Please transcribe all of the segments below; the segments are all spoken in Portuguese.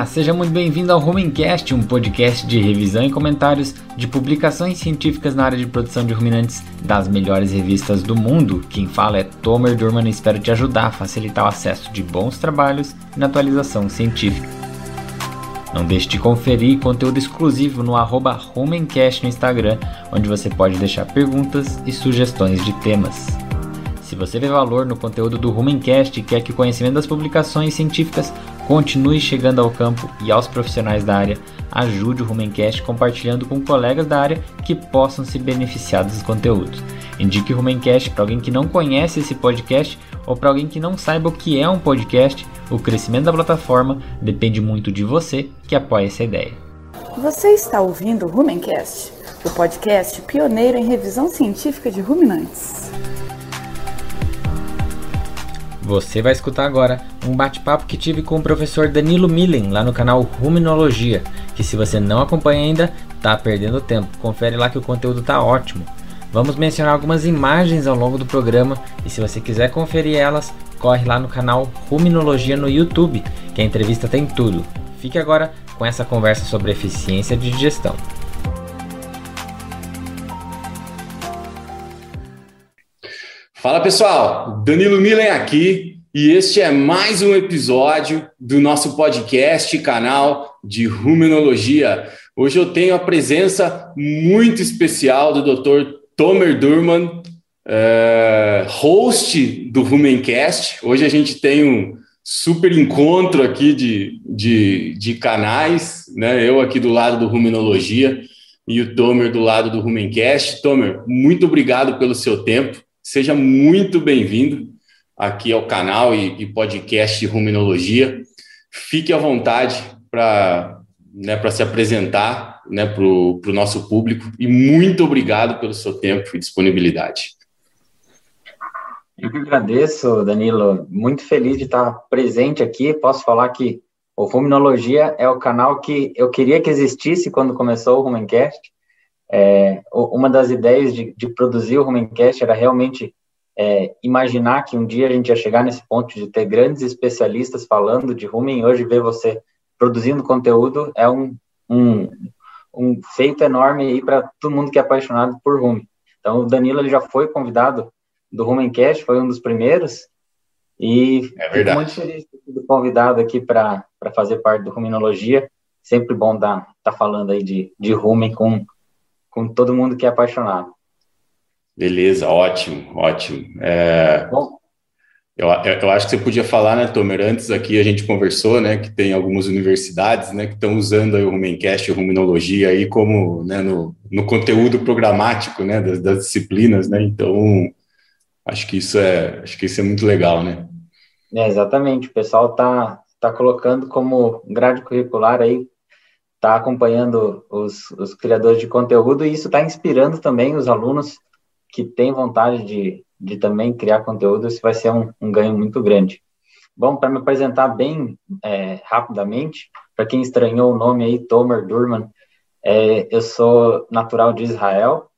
Olá, seja muito bem-vindo ao Rumencast, um podcast de revisão e comentários de publicações científicas na área de produção de ruminantes das melhores revistas do mundo. Quem fala é Tomer Durman e espero te ajudar a facilitar o acesso de bons trabalhos na atualização científica. Não deixe de conferir conteúdo exclusivo no arroba Rumencast no Instagram, onde você pode deixar perguntas e sugestões de temas. Se você vê valor no conteúdo do Rumencast e quer que o conhecimento das publicações científicas continue chegando ao campo e aos profissionais da área, ajude o Rumencast compartilhando com colegas da área que possam se beneficiar dos conteúdos. Indique o Rumencast para alguém que não conhece esse podcast ou para alguém que não saiba o que é um podcast. O crescimento da plataforma depende muito de você que apoia essa ideia. Você está ouvindo o Rumencast, o podcast pioneiro em revisão científica de ruminantes. Você vai escutar agora um bate-papo que tive com o professor Danilo Millen lá no canal Ruminologia, que se você não acompanha ainda, tá perdendo tempo. Confere lá que o conteúdo tá ótimo. Vamos mencionar algumas imagens ao longo do programa e se você quiser conferir elas, corre lá no canal Ruminologia no YouTube, que a entrevista tem tudo. Fique agora com essa conversa sobre eficiência de digestão. Fala pessoal, Danilo Milen aqui e este é mais um episódio do nosso podcast canal de Ruminologia. Hoje eu tenho a presença muito especial do Dr. Tomer Durman, é, host do Rumencast. Hoje a gente tem um super encontro aqui de, de, de canais, né? Eu aqui do lado do Ruminologia e o Tomer do lado do Rumencast. Tomer, muito obrigado pelo seu tempo. Seja muito bem-vindo aqui ao canal e, e podcast Ruminologia. Fique à vontade para né, se apresentar né, para o nosso público e muito obrigado pelo seu tempo e disponibilidade. Eu que agradeço, Danilo. Muito feliz de estar presente aqui. Posso falar que o Ruminologia é o canal que eu queria que existisse quando começou o Rumencast. É, uma das ideias de, de, produzir o Rumencast era realmente é, imaginar que um dia a gente ia chegar nesse ponto de ter grandes especialistas falando de rumen. Hoje ver você produzindo conteúdo é um, um, um feito enorme aí para todo mundo que é apaixonado por rumen. Então, o Danilo ele já foi convidado do Rumencast, foi um dos primeiros, e é fico muito feliz de ter sido convidado aqui para fazer parte do Ruminologia. Sempre bom estar tá falando aí de, de rumen com com todo mundo que é apaixonado. Beleza, ótimo, ótimo. É, Bom, eu, eu acho que você podia falar, né, Tomer? Antes aqui a gente conversou, né, que tem algumas universidades, né, que estão usando o Rumencast, a Ruminologia aí como, né, no, no conteúdo programático, né, das, das, disciplinas, né. Então, acho que isso é, acho que isso é muito legal, né? É, exatamente. O pessoal tá tá colocando como grade curricular aí está acompanhando os, os, criadores de conteúdo e isso está inspirando também os alunos que têm vontade de, de também criar conteúdo. Isso vai ser um, um ganho muito grande. Bom, para me apresentar bem é, rapidamente, para quem estranhou o nome aí, Tomer Durman, é, eu sou natural de Israel,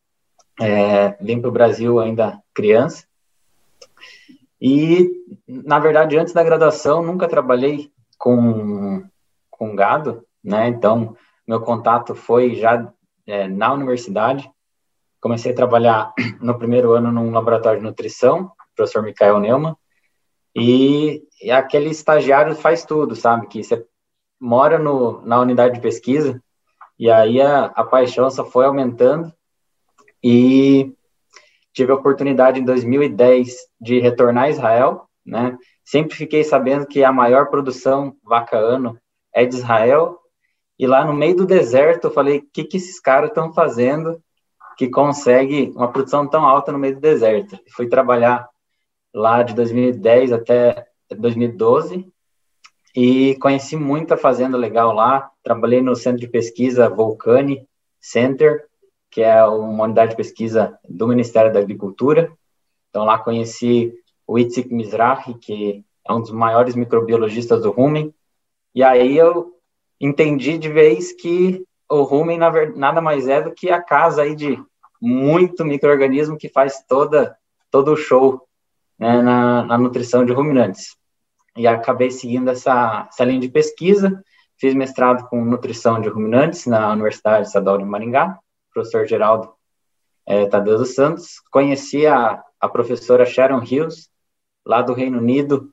é, vim para o Brasil ainda criança, e, na verdade, antes da graduação, nunca trabalhei com, com gado, né? Então, meu contato foi já é, na universidade. Comecei a trabalhar no primeiro ano num laboratório de nutrição, professor Michael Neumann, e, e aquele estagiário faz tudo, sabe? Que você mora no, na unidade de pesquisa, e aí a, a paixão só foi aumentando, e tive a oportunidade em 2010 de retornar a Israel, né? Sempre fiquei sabendo que a maior produção vaca ano é de Israel e lá no meio do deserto, eu falei: o que, que esses caras estão fazendo que consegue uma produção tão alta no meio do deserto? Fui trabalhar lá de 2010 até 2012 e conheci muita fazenda legal lá. Trabalhei no centro de pesquisa Volcani Center, que é uma unidade de pesquisa do Ministério da Agricultura. Então lá conheci o Itzik Mizrahi, que é um dos maiores microbiologistas do rumen. E aí eu entendi de vez que o rumen nada mais é do que a casa aí de muito microorganismo que faz toda todo o show né, na, na, nutrição de ruminantes. E acabei seguindo essa, essa linha de pesquisa, fiz mestrado com nutrição de ruminantes na Universidade Estadual de Maringá, professor Geraldo é, Tadeu dos Santos. Conheci a, a professora Sharon Hughes, lá do Reino Unido,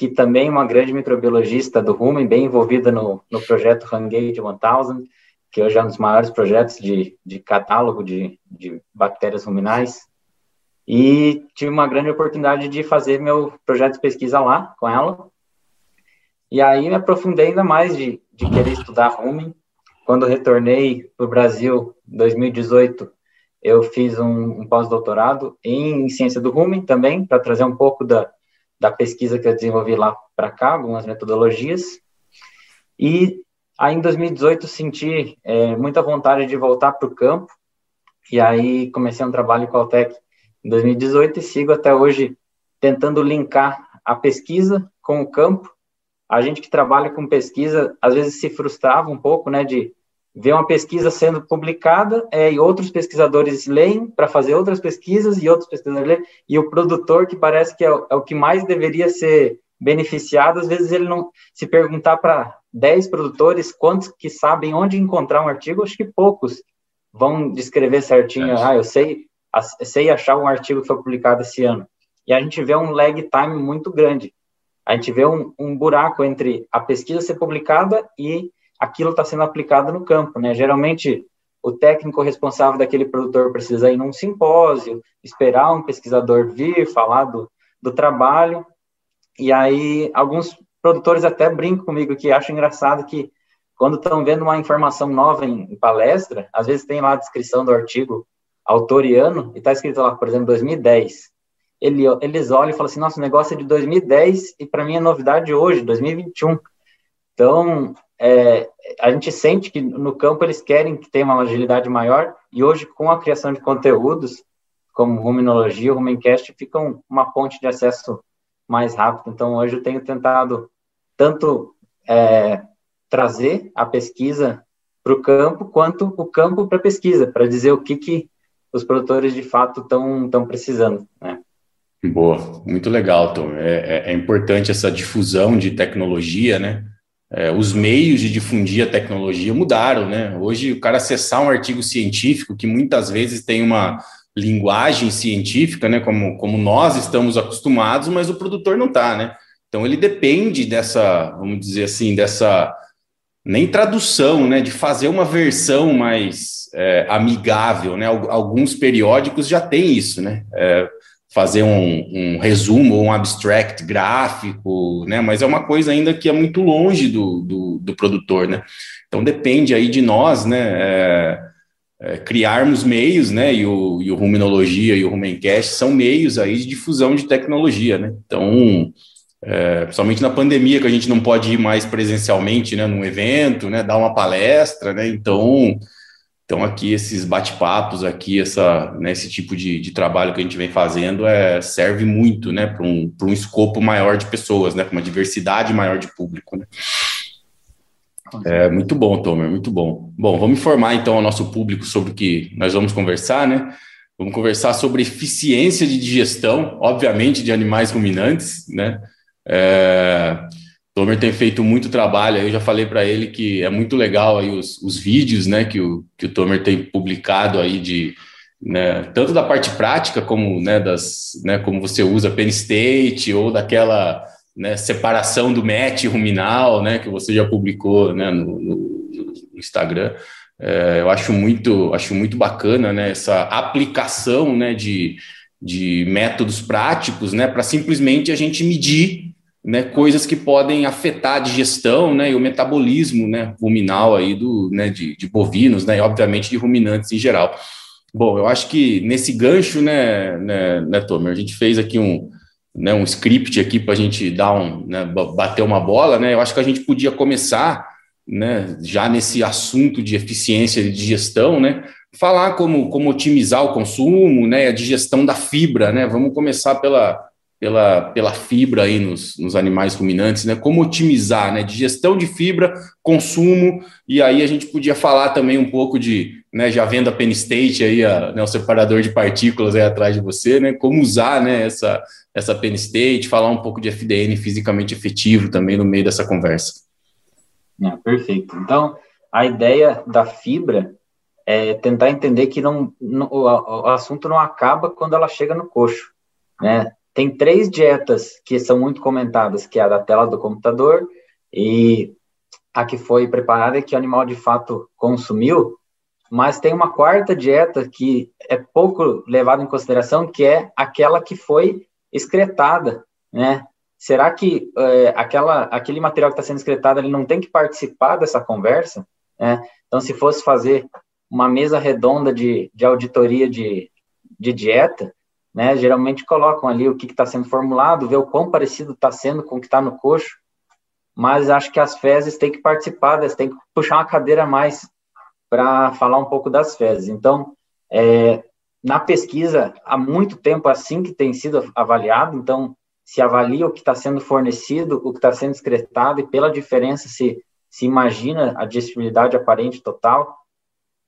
que também é uma grande microbiologista do rumen, bem envolvida no, no projeto Hungate 1000, que hoje é um dos maiores projetos de, de catálogo de, de bactérias ruminais. E tive uma grande oportunidade de fazer meu projeto de pesquisa lá com ela. E aí me aprofundei ainda mais de, de querer estudar rumen. Quando retornei para o Brasil em 2018, eu fiz um, um pós-doutorado em ciência do rumen também, para trazer um pouco da, da pesquisa que eu desenvolvi lá para cá, algumas metodologias. E aí em 2018 senti é, muita vontade de voltar para o campo, e aí comecei um trabalho com a Altec em 2018 e sigo até hoje tentando linkar a pesquisa com o campo. A gente que trabalha com pesquisa às vezes se frustrava um pouco, né, de ver uma pesquisa sendo publicada é, e outros pesquisadores leem para fazer outras pesquisas e outros pesquisadores leem e o produtor que parece que é o, é o que mais deveria ser beneficiado, às vezes ele não se perguntar para 10 produtores quantos que sabem onde encontrar um artigo, acho que poucos vão descrever certinho, é. ah, eu sei sei achar um artigo que foi publicado esse ano. E a gente vê um lag time muito grande. A gente vê um, um buraco entre a pesquisa ser publicada e aquilo está sendo aplicado no campo, né? Geralmente, o técnico responsável daquele produtor precisa ir num simpósio, esperar um pesquisador vir falar do, do trabalho, e aí alguns produtores até brincam comigo que acham engraçado que quando estão vendo uma informação nova em, em, palestra, às vezes tem lá a descrição do artigo autoriano, e está escrito lá, por exemplo, 2010. Ele, eles olham e falam assim, nossa, o negócio é de 2010 e para mim é novidade hoje, 2021. Então, é, a gente sente que no campo eles querem que tenha uma agilidade maior, e hoje, com a criação de conteúdos, como Ruminologia, o Rumencast, fica uma ponte de acesso mais rápido. Então, hoje eu tenho tentado tanto é, trazer a pesquisa para o campo, quanto o campo para a pesquisa, para dizer o que, que os produtores de fato estão precisando. Né? Boa, muito legal, Tom. É, é, é, importante essa difusão de tecnologia, né? É, os meios de difundir a tecnologia mudaram, né? Hoje, o cara acessar um artigo científico que muitas vezes tem uma linguagem científica, né? Como, como nós estamos acostumados, mas o produtor não está, né? Então, ele depende dessa, vamos dizer assim, dessa nem tradução, né? De fazer uma versão mais é, amigável, né? Alguns periódicos já têm isso, né? É, fazer um, um, resumo, um abstract gráfico, né? Mas é uma coisa ainda que é muito longe do, do, do produtor, né? Então depende aí de nós, né? É, é, criarmos meios, né? E o, e o Ruminologia e o Rumencast são meios aí de difusão de tecnologia, né? Então, é, principalmente na pandemia, que a gente não pode ir mais presencialmente, né? Num evento, né? Dar uma palestra, né? Então então, aqui, esses bate-papos, aqui, essa, né, esse tipo de, de trabalho que a gente vem fazendo é, serve muito né, para um, um escopo maior de pessoas, né, para uma diversidade maior de público. Né? É muito bom, Tomer, muito bom. Bom, vamos informar então ao nosso público sobre o que nós vamos conversar, né? Vamos conversar sobre eficiência de digestão, obviamente, de animais ruminantes, né? É, Tomer tem feito muito trabalho, eu já falei para ele que é muito legal aí os, os vídeos, né, que o, que o Tomer tem publicado aí de, né, tanto da parte prática como, né, das, né, como você usa Penn State ou daquela, né, separação do match ruminal, né, que você já publicou, né, no, no Instagram. É, eu acho muito, acho muito bacana, né, essa aplicação, né, de, de métodos práticos, né, para simplesmente a gente medir né, coisas que podem afetar a digestão né, e o metabolismo né, ruminal aí do, né, de, de bovinos né, e, obviamente, de ruminantes em geral. Bom, eu acho que nesse gancho, né, né, né Tomer, a gente fez aqui um, né, um script aqui para a gente dar um, né, bater uma bola, né? Eu acho que a gente podia começar, né, já nesse assunto de eficiência de digestão, né, falar como, como otimizar o consumo, né, a digestão da fibra, né? Vamos começar pela pela, pela fibra aí nos, nos animais ruminantes, né? Como otimizar, né? Digestão de fibra, consumo, e aí a gente podia falar também um pouco de, né? Já vendo a Penn State aí, a, né, o separador de partículas aí atrás de você, né? Como usar, né? Essa, essa Penn State, falar um pouco de FDN fisicamente efetivo também no meio dessa conversa. É, perfeito. Então, a ideia da fibra é tentar entender que não, o, o, assunto não acaba quando ela chega no coxo, né? Tem três dietas que são muito comentadas, que é a da tela do computador e a que foi preparada e que o animal de fato consumiu, mas tem uma quarta dieta que é pouco levada em consideração, que é aquela que foi excretada, né? Será que é, aquela, aquele material que está sendo excretado ele não tem que participar dessa conversa? Né? Então, se fosse fazer uma mesa redonda de, de auditoria de, de dieta, né, geralmente colocam ali o que está sendo formulado, ver o quão parecido está sendo com o que está no coxo, mas acho que as fezes têm que participar, elas têm que puxar uma cadeira a mais para falar um pouco das fezes. Então, é, na pesquisa, há muito tempo assim que tem sido avaliado, então, se avalia o que está sendo fornecido, o que está sendo excretado, e pela diferença se, se imagina a digestibilidade aparente total,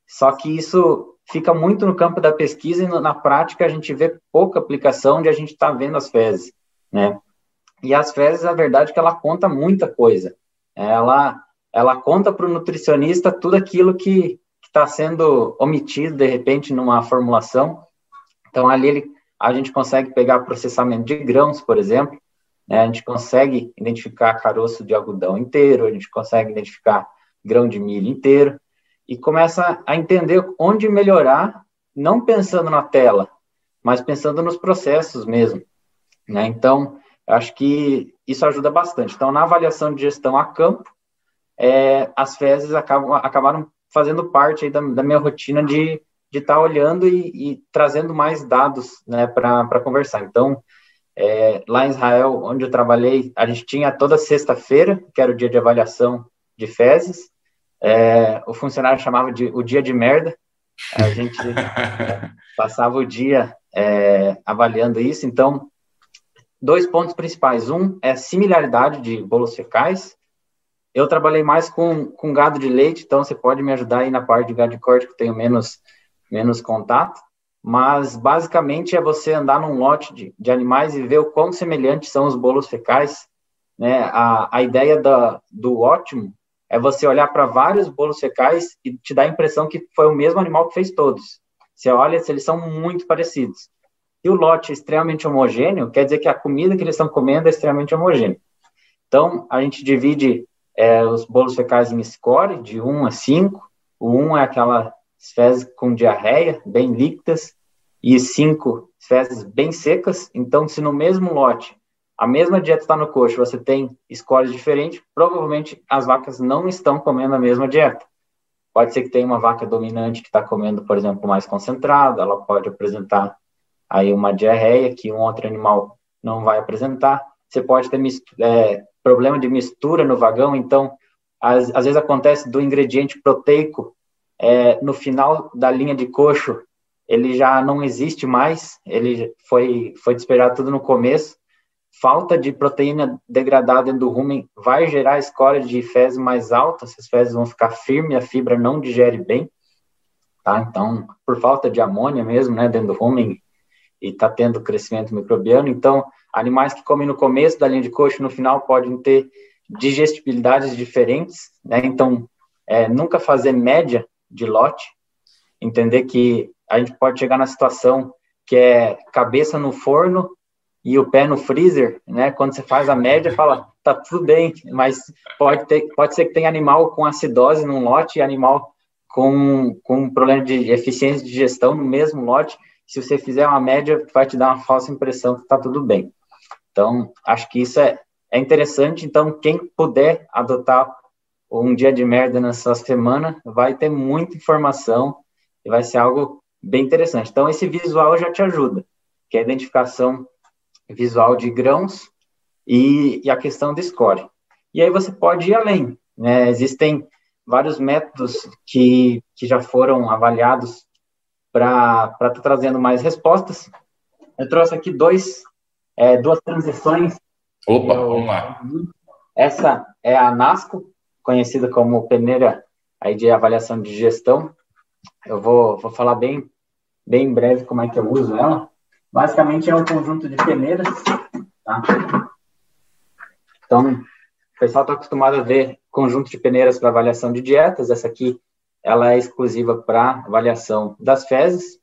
só que isso fica muito no campo da pesquisa e na prática a gente vê pouca aplicação onde a gente está vendo as fezes, né? E as fezes, a verdade é que ela conta muita coisa. Ela, ela conta para o nutricionista tudo aquilo que está sendo omitido, de repente, numa formulação. Então, ali ele, a gente consegue pegar processamento de grãos, por exemplo, né? a gente consegue identificar caroço de algodão inteiro, a gente consegue identificar grão de milho inteiro, e começa a entender onde melhorar, não pensando na tela, mas pensando nos processos mesmo. Né? Então, acho que isso ajuda bastante. Então, na avaliação de gestão a campo, é, as fezes acabam, acabaram fazendo parte da, da, minha rotina de estar tá olhando e, e, trazendo mais dados né, para conversar. Então, é, lá em Israel, onde eu trabalhei, a gente tinha toda sexta-feira, que era o dia de avaliação de fezes, é, o funcionário chamava de o dia de merda, a gente passava o dia é, avaliando isso, então dois pontos principais. Um é similaridade de bolos fecais. Eu trabalhei mais com, com gado de leite, então você pode me ajudar aí na parte de gado de corte, que eu tenho menos, menos contato. Mas, basicamente, é você andar num lote de, de animais e ver o quão semelhantes são os bolos fecais. Né? A, a ideia da, do ótimo é você olhar para vários bolos fecais e te dar a impressão que foi o mesmo animal que fez todos. Você olha se eles são muito parecidos e o lote é extremamente homogêneo, quer dizer que a comida que eles estão comendo é extremamente homogênea. Então, a gente divide é, os bolos fecais em score, de 1 a 5. O 1 é aquelas fezes com diarreia, bem líquidas, e 5 fezes bem secas. Então, se no mesmo lote a mesma dieta está no coxo, você tem scores diferentes, provavelmente as vacas não estão comendo a mesma dieta. Pode ser que tenha uma vaca dominante que está comendo, por exemplo, mais concentrado, ela pode apresentar aí uma diarreia que um outro animal não vai apresentar. Você pode ter é, problema de mistura no vagão, então às, às vezes acontece do ingrediente proteico é, no final da linha de coxo ele já não existe mais, ele foi foi despejado tudo no começo. Falta de proteína degradada dentro do rumen vai gerar escória de fezes mais alta, essas fezes vão ficar firmes, a fibra não digere bem, tá? Então, por falta de amônia mesmo, né, dentro do rumen, e está tendo crescimento microbiano. Então, animais que comem no começo da linha de coxo, no final, podem ter digestibilidades diferentes. Né? Então, é, nunca fazer média de lote, entender que a gente pode chegar na situação que é cabeça no forno e o pé no freezer, né? Quando você faz a média, fala, tá tudo bem, mas pode ter, pode ser que tenha animal com acidose num lote e animal com, com problema de eficiência de gestão no mesmo lote se você fizer uma média, vai te dar uma falsa impressão que está tudo bem. Então, acho que isso é, é interessante. Então, quem puder adotar um dia de merda nessa semana, vai ter muita informação e vai ser algo bem interessante. Então, esse visual já te ajuda, que é a identificação visual de grãos e, e a questão do score. E aí você pode ir além. Né? Existem vários métodos que, que já foram avaliados para estar tá trazendo mais respostas. Eu trouxe aqui dois, é, duas transições. Opa, eu, vamos lá. Essa é a NASCO, conhecida como peneira aí de avaliação de gestão. Eu vou, vou falar bem, bem breve como é que eu uso ela. Basicamente é um conjunto de peneiras, tá? Então, pessoal está acostumado a ver conjunto de peneiras para avaliação de dietas, essa aqui ela é exclusiva para avaliação das fezes,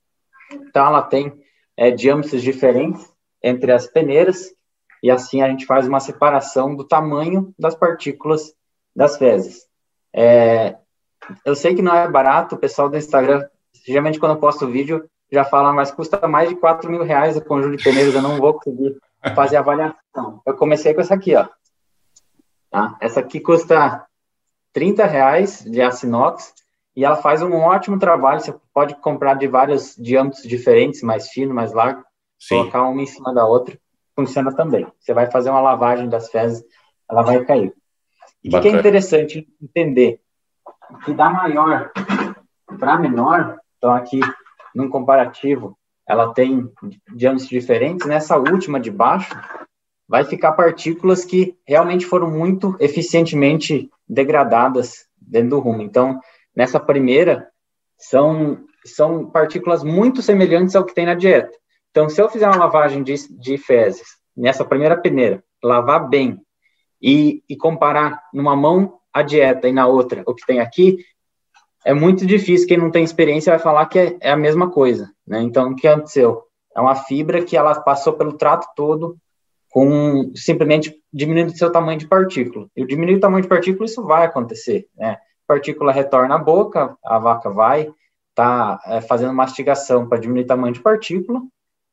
então ela tem é, diâmetros diferentes entre as peneiras, e assim a gente faz uma separação do tamanho das partículas das fezes. É, eu sei que não é barato, o pessoal do Instagram, geralmente quando eu posto vídeo, já fala, mas custa mais de 4 mil reais o conjunto de peneiras, eu não vou conseguir fazer a avaliação. Eu comecei com essa aqui, ó. Tá? Essa aqui custa 30 reais de aço inox e ela faz um ótimo trabalho. Você pode comprar de vários diâmetros diferentes, mais fino, mais largo, Sim. colocar uma em cima da outra, funciona também. Você vai fazer uma lavagem das fezes, ela vai cair. E o que é interessante entender? Que da maior para menor, então aqui num comparativo, ela tem diâmetros diferentes. Nessa última de baixo, vai ficar partículas que realmente foram muito eficientemente degradadas dentro do rumo. Então, nessa primeira, são, são partículas muito semelhantes ao que tem na dieta. Então, se eu fizer uma lavagem de, de fezes nessa primeira peneira, lavar bem e, e comparar numa mão a dieta e na outra o que tem aqui, é muito difícil. Quem não tem experiência vai falar que é, é a mesma coisa. Né? Então, o que aconteceu? É uma fibra que ela passou pelo trato todo com simplesmente diminuindo seu tamanho de partícula. E diminuir o tamanho de partícula, isso vai acontecer. Né? Partícula retorna à boca, a vaca vai tá é, fazendo mastigação para diminuir o tamanho de partícula,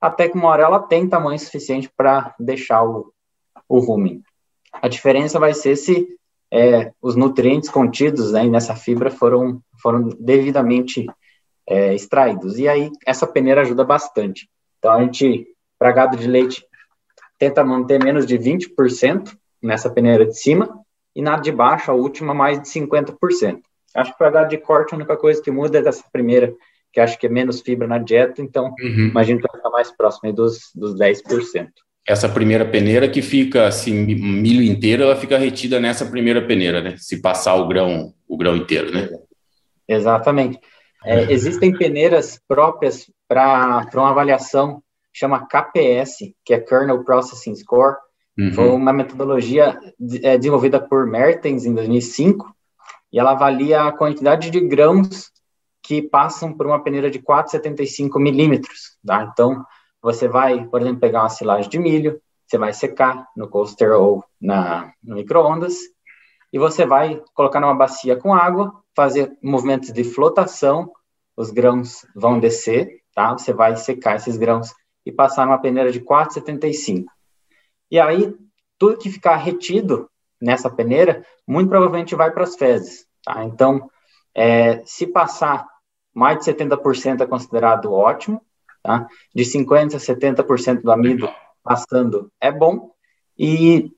até que uma hora ela tem tamanho suficiente para deixar o, o rumen. A diferença vai ser se é, os nutrientes contidos né, nessa fibra foram, foram devidamente é, extraídos. E aí, essa peneira ajuda bastante. Então, a gente, para gado de leite, tenta manter menos de 20% nessa peneira de cima, e na de baixo, a última, mais de 50%. Acho que para gado de corte, a única coisa que muda é dessa primeira, que acho que é menos fibra na dieta, então uhum. imagino que vai estar mais próximo dos, dos 10% essa primeira peneira que fica assim milho inteiro, ela fica retida nessa primeira peneira, né? Se passar o grão, o grão inteiro, né? Exatamente. É, é. existem peneiras próprias para uma avaliação chama KPS, que é Kernel Processing Score. Uhum. Foi uma metodologia é, desenvolvida por Mertens em 2005 e ela avalia a quantidade de grãos que passam por uma peneira de 4,75 milímetros. Tá? Então, você vai, por exemplo, pegar uma silagem de milho, você vai secar no coaster ou na, no micro-ondas, e você vai colocar numa bacia com água, fazer movimentos de flotação, os grãos vão descer, tá? Você vai secar esses grãos e passar numa peneira de 4,75. E aí, tudo que ficar retido nessa peneira, muito provavelmente vai para as fezes, tá? Então, é, se passar mais de 70% é considerado ótimo, Tá? De 50% a 70% do amido passando é bom, e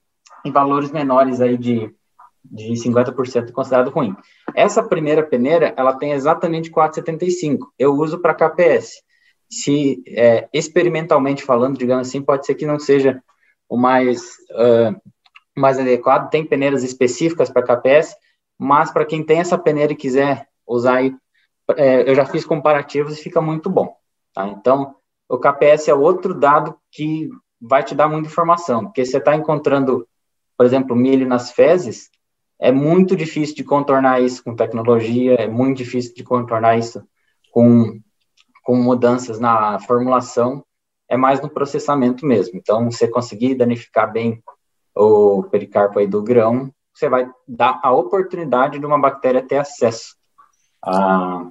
em valores menores aí de, de 50% é considerado ruim. Essa primeira peneira, ela tem exatamente 4,75. Eu uso para KPS. Se é, experimentalmente falando, digamos assim, pode ser que não seja o mais, uh, mais adequado. Tem peneiras específicas para KPS, mas para quem tem essa peneira e quiser usar aí, é, eu já fiz comparativos e fica muito bom. Tá? Então, o KPS é outro dado que vai te dar muita informação, porque você está encontrando, por exemplo, milho nas fezes, é muito difícil de contornar isso com tecnologia, é muito difícil de contornar isso com, com mudanças na formulação, é mais no processamento mesmo. Então, você conseguir danificar bem o pericarpo aí do grão, você vai dar a oportunidade de uma bactéria ter acesso a,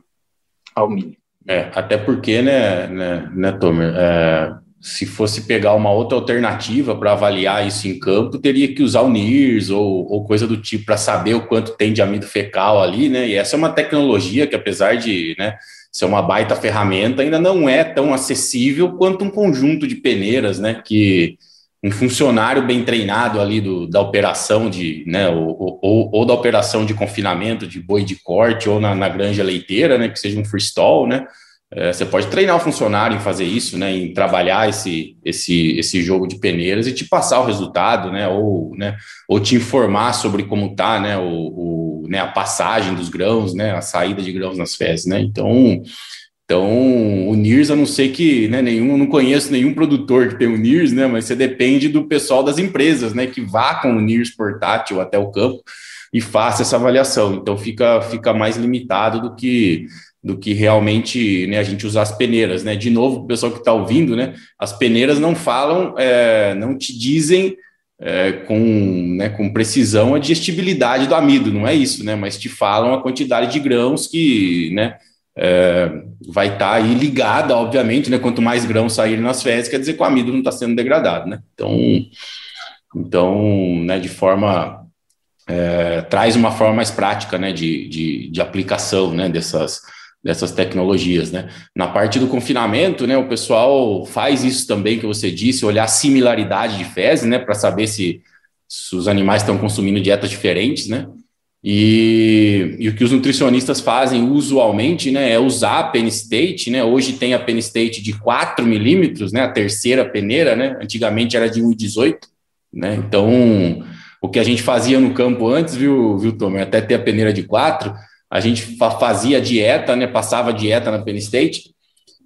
ao milho. É, até porque, né, né, né Tomer, é, se fosse pegar uma outra alternativa para avaliar isso em campo, teria que usar o NIRS ou, ou coisa do tipo para saber o quanto tem de amido fecal ali, né? E essa é uma tecnologia que, apesar de né, ser uma baita ferramenta, ainda não é tão acessível quanto um conjunto de peneiras, né? Que um funcionário bem treinado ali do, da operação de, né, ou, ou, ou, da operação de confinamento de boi de corte ou na, na granja leiteira, né, que seja um freestall, né, é, você pode treinar o funcionário em fazer isso, né, em trabalhar esse, esse, esse jogo de peneiras e te passar o resultado, né, ou, né, ou te informar sobre como tá, né, o, o né, a passagem dos grãos, né, a saída de grãos nas fezes, né, então Então, o NIRS, a não sei que, né, nenhum, não conheço nenhum produtor que tem o NIRS, né, mas você depende do pessoal das empresas, né, que vá com o NIRS portátil até o campo e faça essa avaliação. Então, fica, fica mais limitado do que do que realmente né, a gente usar as peneiras, né? De novo, o pessoal que está ouvindo, né? As peneiras não falam, é, não te dizem é, com, né, com precisão a digestibilidade do amido, não é isso, né? Mas te falam a quantidade de grãos que, né? É, vai estar tá aí ligada, obviamente, né? Quanto mais grãos saírem nas fezes, quer dizer que o amido não está sendo degradado, né? Então, então, né? De forma é, traz uma forma mais prática, né? De, de, de aplicação, né? Dessas dessas tecnologias, né? Na parte do confinamento, né, o pessoal faz isso também que você disse, olhar a similaridade de fezes, né, para saber se, se, os animais estão consumindo dietas diferentes, né? E, e, o que os nutricionistas fazem usualmente, né, é usar a Penn State, né? Hoje tem a Penn State de 4 milímetros, né, a terceira peneira, né? Antigamente era de 1,18, né? Então, o que a gente fazia no campo antes, viu, viu Tom? Até ter a peneira de 4, a gente fazia dieta, né? Passava dieta na Penn State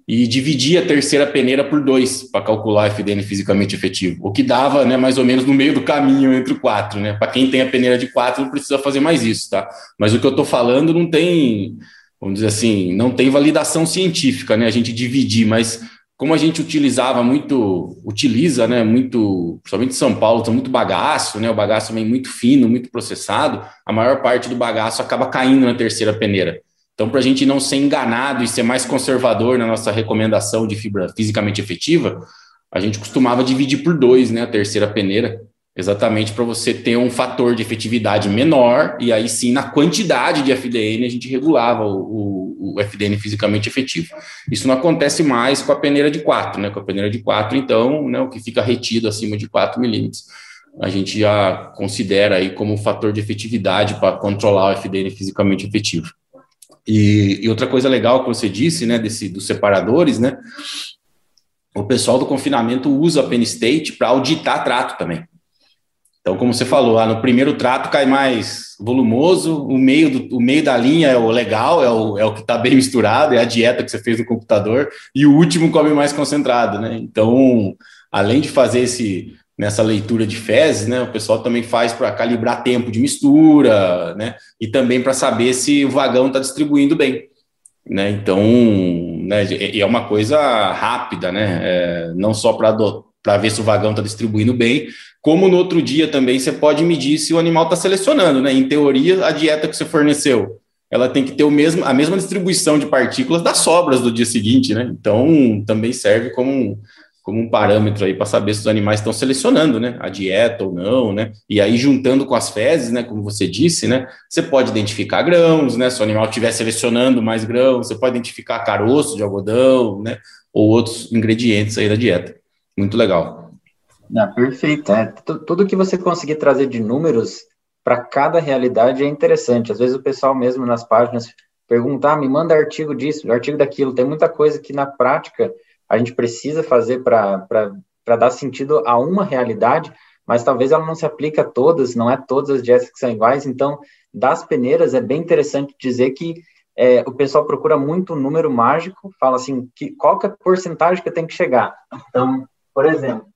e dividia a terceira peneira por dois para calcular FDN fisicamente efetivo, o que dava, né, mais ou menos no meio do caminho entre o quatro, né? Para quem tem a peneira de quatro, não precisa fazer mais isso, tá? Mas o que eu estou falando não tem, vamos dizer assim, não tem validação científica, né? A gente dividir, mas como a gente utilizava muito, utiliza, né, muito, principalmente São Paulo, tem muito bagaço, né, o bagaço também muito fino, muito processado, a maior parte do bagaço acaba caindo na terceira peneira. Então, para a gente não ser enganado e ser mais conservador na nossa recomendação de fibra fisicamente efetiva, a gente costumava dividir por dois, né, a terceira peneira, exatamente para você ter um fator de efetividade menor, e aí sim, na quantidade de FDN, a gente regulava o, o, o, FDN fisicamente efetivo. Isso não acontece mais com a peneira de 4, né? Com a peneira de 4, então, né, o que fica retido acima de 4 milímetros, a gente já considera aí como fator de efetividade para controlar o FDN fisicamente efetivo. E, e, outra coisa legal que você disse, né, desse, dos separadores, né, o pessoal do confinamento usa a Penn State para auditar trato também. Então, como você falou, lá no primeiro trato cai mais volumoso, o meio, do, o meio da linha é o legal, é o, é o que está bem misturado, é a dieta que você fez no computador, e o último come mais concentrado, né? Então, além de fazer esse nessa leitura de fezes, né, o pessoal também faz para calibrar tempo de mistura, né? E também para saber se o vagão está distribuindo bem. Né, então, né, e é uma coisa rápida, né? É, não só para ver se o vagão está distribuindo bem, como no outro dia também você pode medir se o animal está selecionando, né? Em teoria, a dieta que você forneceu, ela tem que ter o mesmo, a mesma distribuição de partículas das sobras do dia seguinte, né? Então, também serve como um, como um parâmetro aí para saber se os animais estão selecionando, né? A dieta ou não, né? E aí, juntando com as fezes, né? Como você disse, né? Você pode identificar grãos, né? Se o animal estiver selecionando mais grãos, você pode identificar caroço de algodão, né? Ou outros ingredientes aí da dieta. Muito legal. Não, perfeito. É. Tudo que você conseguir trazer de números para cada realidade é interessante. Às vezes o pessoal mesmo nas páginas pergunta, ah, me manda artigo disso, artigo daquilo. Tem muita coisa que na prática a gente precisa fazer para dar sentido a uma realidade, mas talvez ela não se aplique a todas, não é todas as dietas que são iguais. Então, das peneiras, é bem interessante dizer que é, o pessoal procura muito o número mágico, fala assim, que, qual que é a porcentagem que eu tenho que chegar. Então, por exemplo,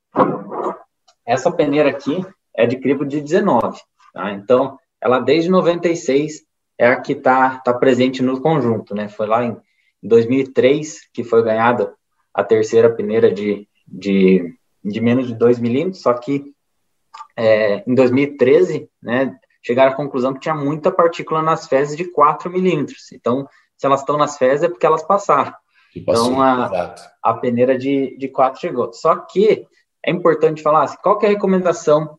essa peneira aqui é de crivo de 19, tá? Então, ela desde 96 é a que está tá presente no conjunto, né? Foi lá em 2003 que foi ganhada a terceira peneira de, de, de menos de 2 milímetros, só que é, em 2013, né, chegaram à conclusão que tinha muita partícula nas fezes de 4 milímetros. Então, se elas estão nas fezes é porque elas passaram. Então, a, a peneira de, de 4 chegou. Só que é importante falar assim, qual é a recomendação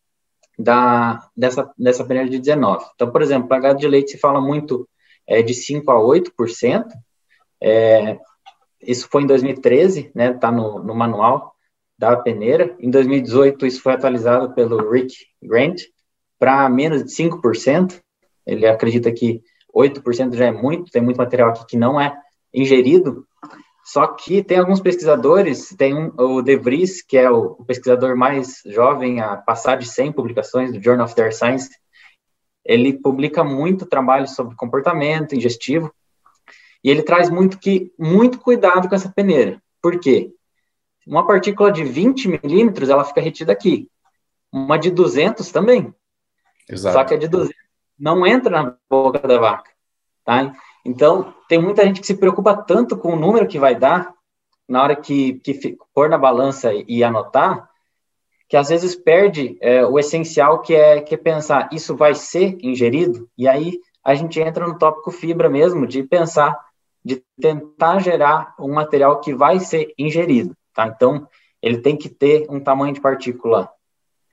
da, dessa, dessa peneira de 19. Então, por exemplo, para gado de leite se fala muito é, de 5 a 8%, é, isso foi em 2013, né, está no, no manual da peneira. Em 2018, isso foi atualizado pelo Rick Grant para menos de 5%. Ele acredita que 8% já é muito, tem muito material aqui que não é ingerido, só que tem alguns pesquisadores, tem um, o De Vries, que é o pesquisador mais jovem a passar de 100 publicações do Journal of Their Science, ele publica muito trabalho sobre comportamento ingestivo, E ele traz muito que muito cuidado com essa peneira. Por quê? Uma partícula de 20 milímetros, ela fica retida aqui. Uma de 200 também. Exato. Só que a de 200 não entra na boca da vaca, tá? Então, tem muita gente que se preocupa tanto com o número que vai dar na hora que, que pôr na balança e anotar, que às vezes perde é, o essencial que é, que é pensar, isso vai ser ingerido? E aí a gente entra no tópico fibra mesmo, de pensar, de tentar gerar um material que vai ser ingerido, tá? Então, ele tem que ter um tamanho de partícula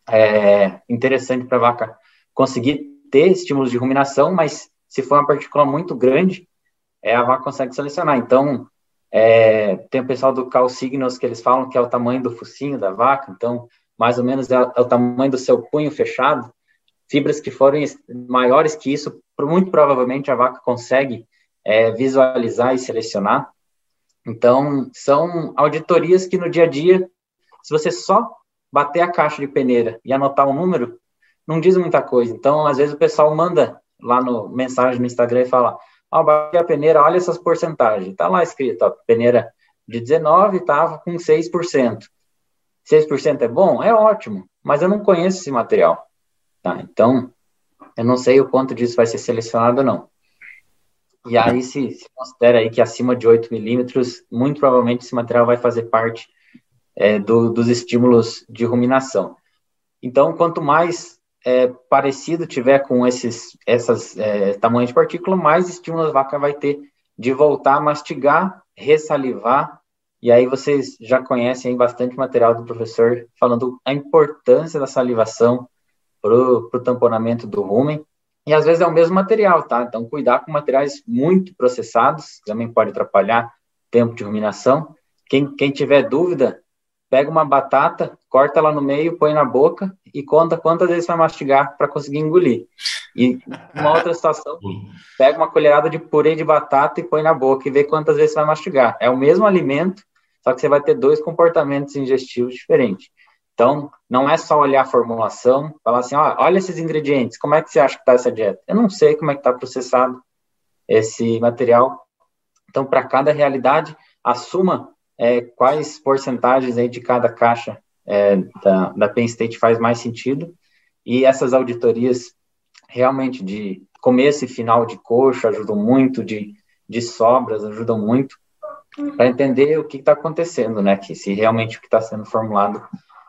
é, interessante para a vaca conseguir ter estímulos de ruminação, mas se for uma partícula muito grande, é, a vaca consegue selecionar. Então, é, tem o pessoal do Cal Signos que eles falam que é o tamanho do focinho da vaca, então, mais ou menos é, é o tamanho do seu punho fechado. Fibras que forem maiores que isso, muito provavelmente a vaca consegue é, visualizar e selecionar. Então, são auditorias que no dia a dia, se você só bater a caixa de peneira e anotar um número, não diz muita coisa. Então, às vezes o pessoal manda lá no mensagem no Instagram e fala: Ó, a peneira, olha essas porcentagens. Tá lá escrito, ó, peneira de 19 estava com 6%. 6% é bom? É ótimo, mas eu não conheço esse material. Tá? Então, eu não sei o quanto disso vai ser selecionado não. E aí se, se considera aí que acima de 8 milímetros, muito provavelmente esse material vai fazer parte é, do, dos estímulos de ruminação. Então, quanto mais é, parecido tiver com esses essas é, tamanhos de partícula, mais estímulo a vaca vai ter de voltar a mastigar, ressalivar, e aí vocês já conhecem bastante material do professor falando a importância da salivação para o tamponamento do rumen, e às vezes é o mesmo material, tá? Então, cuidar com materiais muito processados, também pode atrapalhar tempo de ruminação. Quem, quem tiver dúvida, pega uma batata, corta ela no meio, põe na boca e conta quantas vezes vai mastigar para conseguir engolir. E uma outra situação, pega uma colherada de purê de batata e põe na boca e vê quantas vezes vai mastigar. É o mesmo alimento, só que você vai ter dois comportamentos ingestivos diferentes. Então, não é só olhar a formulação, falar assim, olha esses ingredientes, como é que você acha que está essa dieta? Eu não sei como é que está processado esse material. Então, para cada realidade, assuma é, quais porcentagens aí de cada caixa é, da, da Penn State faz mais sentido, e essas auditorias realmente de começo e final de coxa ajudam muito, de, de sobras ajudam muito, para entender o que está acontecendo, né? Que se realmente o que está sendo formulado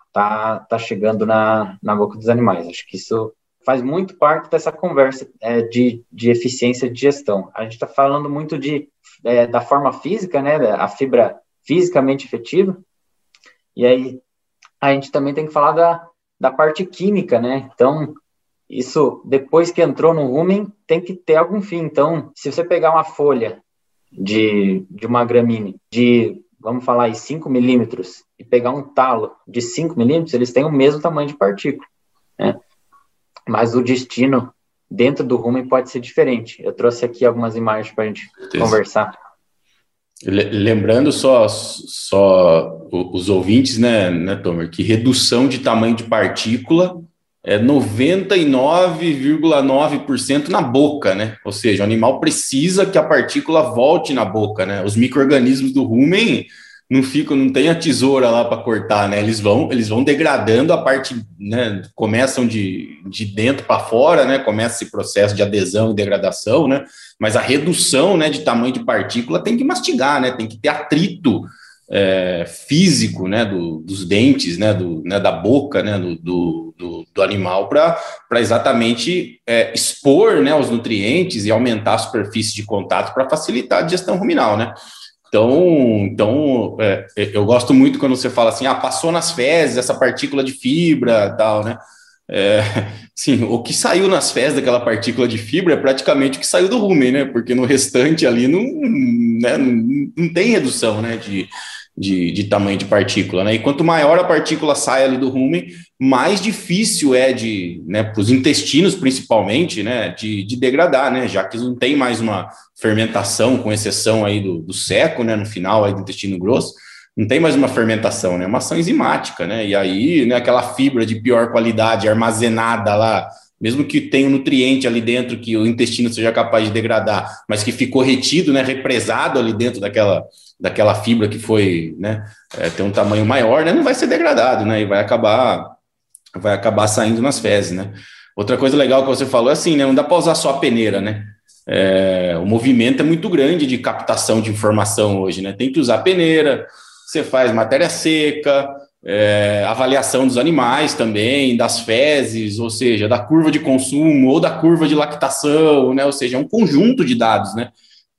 está tá chegando na, na boca dos animais. Acho que isso faz muito parte dessa conversa é, de, de eficiência de gestão. A gente está falando muito de, é, da forma física, né? A fibra fisicamente efetiva. E aí a gente também tem que falar da, da parte química, né? Então, isso, depois que entrou no rumen, tem que ter algum fim. Então, se você pegar uma folha de, de uma gramínea de, vamos falar aí, 5 milímetros, e pegar um talo de 5 milímetros, eles têm o mesmo tamanho de partícula, né? Mas o destino dentro do rumen pode ser diferente. Eu trouxe aqui algumas imagens para a gente conversar. Lembrando só, só os ouvintes, né, né, Tomer, que redução de tamanho de partícula é 99,9% na boca, né? Ou seja, o animal precisa que a partícula volte na boca, né? Os micro-organismos do rumen não ficam, não tem a tesoura lá para cortar, né? Eles vão, eles vão degradando a parte, né? Começam de, de dentro para fora, né? Começa esse processo de adesão e degradação, né? Mas a redução, né, de tamanho de partícula tem que mastigar, né? Tem que ter atrito é, físico, né, do, dos dentes, né, do, né, da boca, né, do, do, do animal para exatamente é, expor, né, os nutrientes e aumentar a superfície de contato para facilitar a digestão ruminal, né? Então, então é, eu gosto muito quando você fala assim, ah, passou nas fezes essa partícula de fibra, tal, né? É, sim, o que saiu nas fezes daquela partícula de fibra é praticamente o que saiu do rumen, né? Porque no restante ali não, né, não, não tem redução, né? De, de, de, tamanho de partícula, né? E quanto maior a partícula sai ali do rumen, mais difícil é de, né, para os intestinos principalmente, né, de, de, degradar, né? Já que não tem mais uma fermentação, com exceção aí do, do seco, né, no final aí do intestino grosso, não tem mais uma fermentação, né? É uma ação enzimática, né? E aí, né, aquela fibra de pior qualidade armazenada lá mesmo que tenha um nutriente ali dentro que o intestino seja capaz de degradar, mas que ficou retido, né, represado ali dentro daquela, daquela fibra que foi, né, é, tem um tamanho maior, né, não vai ser degradado, né, e vai acabar, vai acabar saindo nas fezes, né. Outra coisa legal que você falou é assim, né, não dá para usar só a peneira, né, é, o movimento é muito grande de captação de informação hoje, né, tem que usar a peneira, você faz matéria seca, é, avaliação dos animais também, das fezes, ou seja, da curva de consumo ou da curva de lactação, né? Ou seja, é um conjunto de dados, né?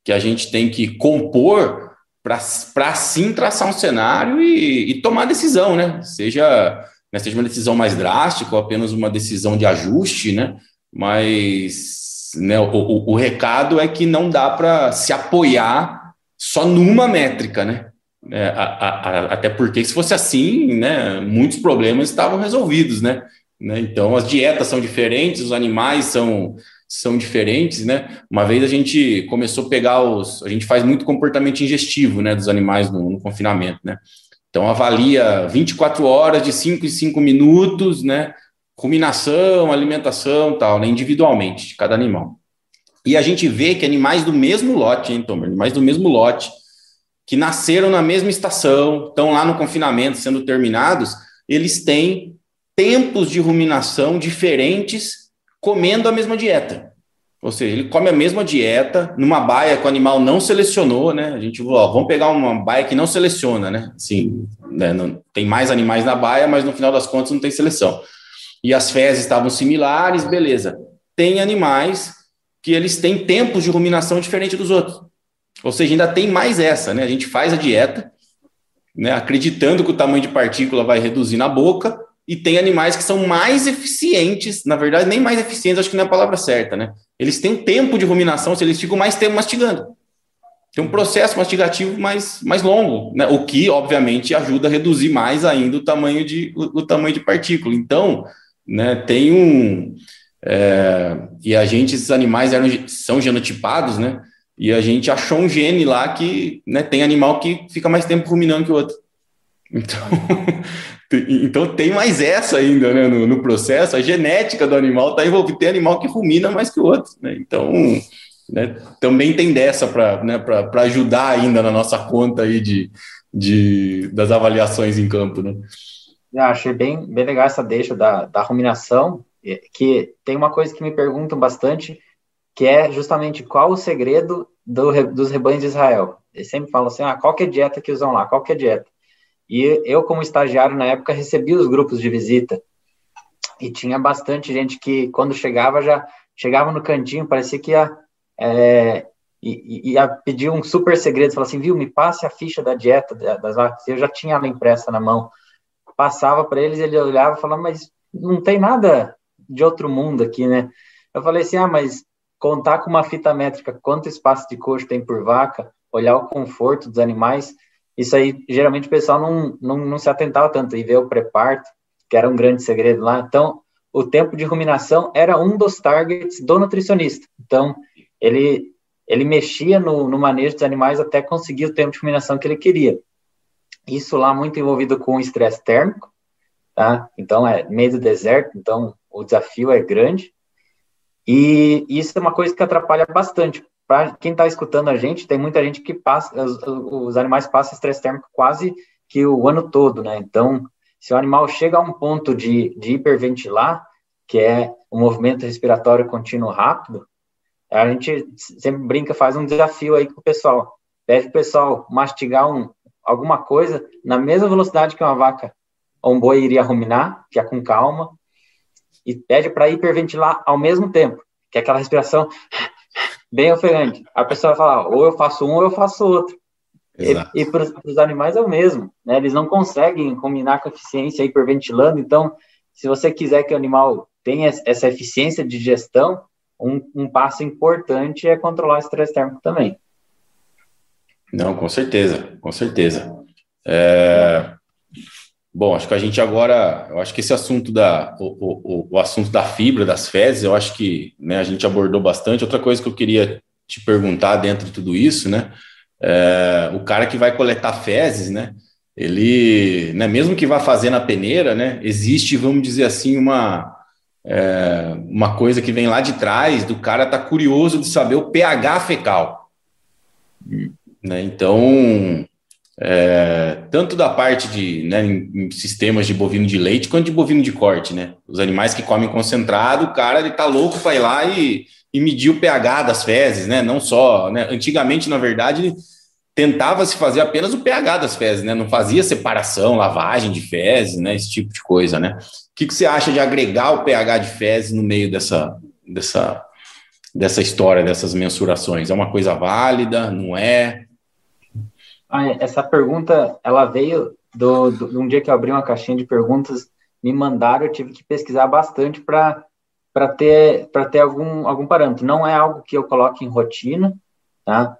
Que a gente tem que compor para assim traçar um cenário e, e, tomar decisão, né? Seja, né, seja uma decisão mais drástica ou apenas uma decisão de ajuste, né? Mas né, o, o, o recado é que não dá para se apoiar só numa métrica, né? É, a, a, até porque se fosse assim, né, muitos problemas estavam resolvidos, né? né? Então as dietas são diferentes, os animais são são diferentes, né? Uma vez a gente começou a pegar os, a gente faz muito comportamento ingestivo, né, dos animais no, no confinamento, né? Então avalia 24 horas de 5 em 5 minutos, né? Ruminação, alimentação, tal, né, individualmente de cada animal. E a gente vê que animais do mesmo lote, hein, Tom? Animais do mesmo lote, que nasceram na mesma estação, estão lá no confinamento sendo terminados, eles têm tempos de ruminação diferentes comendo a mesma dieta. Ou seja, ele come a mesma dieta numa baia que o animal não selecionou, né? A gente, ó, vamos pegar uma baia que não seleciona, né? Assim, né? Não, tem mais animais na baia, mas no final das contas não tem seleção. E as fezes estavam similares, beleza. Tem animais que eles têm tempos de ruminação diferente dos outros. Ou seja, ainda tem mais essa, né? A gente faz a dieta, né, acreditando que o tamanho de partícula vai reduzir na boca, e tem animais que são mais eficientes, na verdade, nem mais eficientes, acho que não é a palavra certa, né? Eles têm um tempo de ruminação, se eles ficam mais tempo mastigando. Tem um processo mastigativo mais, mais longo, né? O que, obviamente, ajuda a reduzir mais ainda o tamanho de, o, o tamanho de partícula. Então, né, tem um. É, e a gente, esses animais eram, são genotipados, né? E a gente achou um gene lá que né, tem animal que fica mais tempo ruminando que o outro. Então, então tem mais essa ainda né, no, no, processo. A genética do animal está envolvida. Tem animal que rumina mais que o outro. Né? Então, né, também tem dessa para né, ajudar ainda na nossa conta aí de, de, das avaliações em campo. Né? Eu achei bem, bem legal essa deixa da, da ruminação, que tem uma coisa que me perguntam bastante, que é justamente qual o segredo do, dos rebanhos de Israel. Eles sempre falam assim, ah, qual é a dieta que usam lá, qual é a dieta? E eu, como estagiário na época, recebi os grupos de visita, e tinha bastante gente que, quando chegava, já chegava no cantinho, parecia que ia, é, ia pedir um super segredo, falava assim, viu, me passe a ficha da dieta das vacas, eu já tinha ela impressa na mão, passava para eles, ele olhava e falava, mas não tem nada de outro mundo aqui, né? Eu falei assim, ah, mas contar com uma fita métrica quanto espaço de coxo tem por vaca, olhar o conforto dos animais, isso aí geralmente o pessoal não, não, não se atentava tanto e ver o pré-parto, que era um grande segredo lá. Então, o tempo de ruminação era um dos targets do nutricionista. Então, ele, ele mexia no, no manejo dos animais até conseguir o tempo de ruminação que ele queria. Isso lá muito envolvido com estresse térmico, tá? Então, é meio do deserto, então o desafio é grande. E isso é uma coisa que atrapalha bastante. Para quem está escutando a gente, tem muita gente que passa, os, os, animais passam estresse térmico quase que o ano todo, né? Então, se o animal chega a um ponto de, de hiperventilar, que é um movimento respiratório contínuo rápido, a gente sempre brinca, faz um desafio aí com o pessoal. Pede o pessoal mastigar um, alguma coisa na mesma velocidade que uma vaca ou um boi iria ruminar, que é com calma, e pede para hiperventilar ao mesmo tempo, que é aquela respiração bem ofegante. A pessoa vai falar, ou eu faço um ou eu faço outro. Exato. E, e para os animais é o mesmo, né? Eles não conseguem combinar com eficiência hiperventilando, então, se você quiser que o animal tenha essa eficiência de gestão, um, um passo importante é controlar o estresse térmico também. Não, com certeza, com certeza. É, Bom, acho que a gente agora, eu acho que esse assunto da, o, o, o assunto da fibra, das fezes, eu acho que né, a gente abordou bastante. Outra coisa que eu queria te perguntar dentro de tudo isso, né? É, o cara que vai coletar fezes, né? Ele, né, mesmo que vá fazer na peneira, né? Existe, vamos dizer assim, uma é, uma coisa que vem lá de trás, do cara tá curioso de saber o pH fecal. Né? Então, é, tanto da parte de né, em, sistemas de bovino de leite quanto de bovino de corte, né? Os animais que comem concentrado, o cara ele tá louco para ir lá e, e medir o pH das fezes, né? Não só, né? Antigamente, na verdade, tentava se fazer apenas o pH das fezes, né? Não fazia separação, lavagem de fezes, né? Esse tipo de coisa, né? que, que você acha de agregar o pH de fezes no meio dessa, dessa, dessa história, dessas mensurações? É uma coisa válida? Não é? Ah, essa pergunta, ela veio do, do, de um dia que eu abri uma caixinha de perguntas, me mandaram, eu tive que pesquisar bastante para para ter para ter algum algum parâmetro. Não é algo que eu coloque em rotina, tá?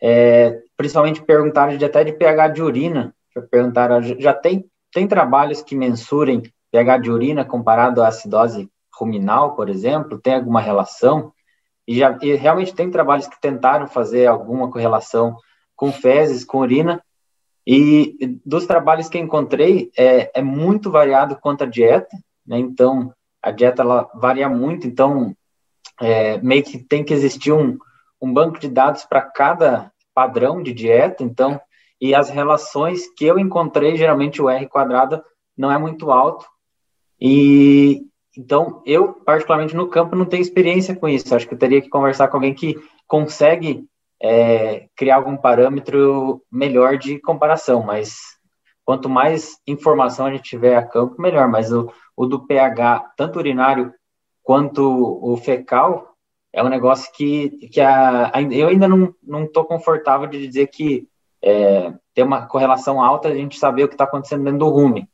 É, principalmente perguntaram de até de pH de urina. Perguntaram, já tem tem trabalhos que mensurem pH de urina comparado à acidose ruminal, por exemplo, tem alguma relação? E, já, e realmente tem trabalhos que tentaram fazer alguma correlação com fezes, com urina, e dos trabalhos que encontrei, é, é muito variado quanto à dieta, né? Então, a dieta ela varia muito, então é, meio que tem que existir um, um banco de dados para cada padrão de dieta, então, e as relações que eu encontrei, geralmente o R quadrado não é muito alto, e então eu, particularmente no campo, não tenho experiência com isso. Acho que eu teria que conversar com alguém que consegue é, criar algum parâmetro melhor de comparação. Mas quanto mais informação a gente tiver a campo, melhor. Mas o, o do pH, tanto urinário quanto o fecal, é um negócio que, que a, eu ainda não estou confortável de dizer que é, tem uma correlação alta a gente saber o que está acontecendo dentro do rumen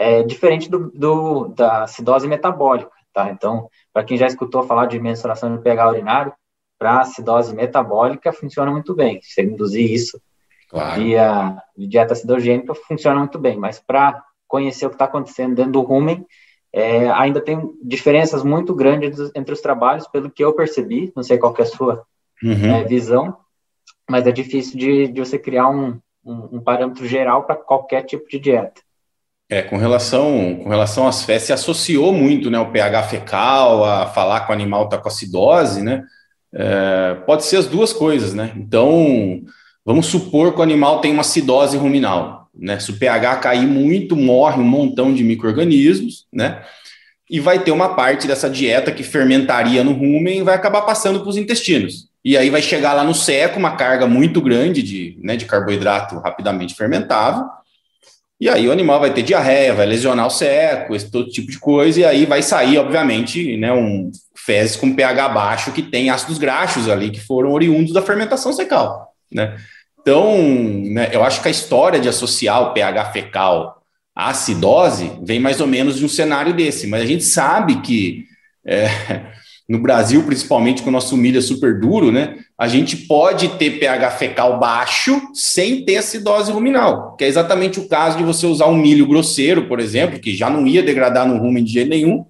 é diferente do, do, da acidose metabólica, tá? Então, para quem já escutou falar de mensuração de pH urinário, para acidose metabólica funciona muito bem. Se induzir isso claro. via dieta acidogênica, funciona muito bem. Mas para conhecer o que está acontecendo dentro do rumen, é, ainda tem diferenças muito grandes entre os trabalhos, pelo que eu percebi. Não sei qual é a sua uhum. é, visão, mas é difícil de, de você criar um, um, um parâmetro geral para qualquer tipo de dieta. É, com relação, com relação às fezes, se associou muito né, o pH fecal, a falar que o animal está com acidose, né? É, pode ser as duas coisas, né? Então, vamos supor que o animal tem uma acidose ruminal, né? Se o pH cair muito, morre um montão de micro-organismos, né? E vai ter uma parte dessa dieta que fermentaria no rumen e vai acabar passando para os intestinos. E aí vai chegar lá no seco uma carga muito grande de, né, de carboidrato rapidamente fermentável, e aí o animal vai ter diarreia, vai lesionar o seco, esse todo tipo de coisa, e aí vai sair, obviamente, né, um fezes com pH baixo que tem ácidos graxos ali que foram oriundos da fermentação secal, né? Então, né, eu acho que a história de associar o pH fecal à acidose vem mais ou menos de um cenário desse, mas a gente sabe que é, no Brasil, principalmente com o nosso milho é super duro, né? A gente pode ter pH fecal baixo sem ter acidose ruminal, que é exatamente o caso de você usar um milho grosseiro, por exemplo, que já não ia degradar no rumen de jeito nenhum,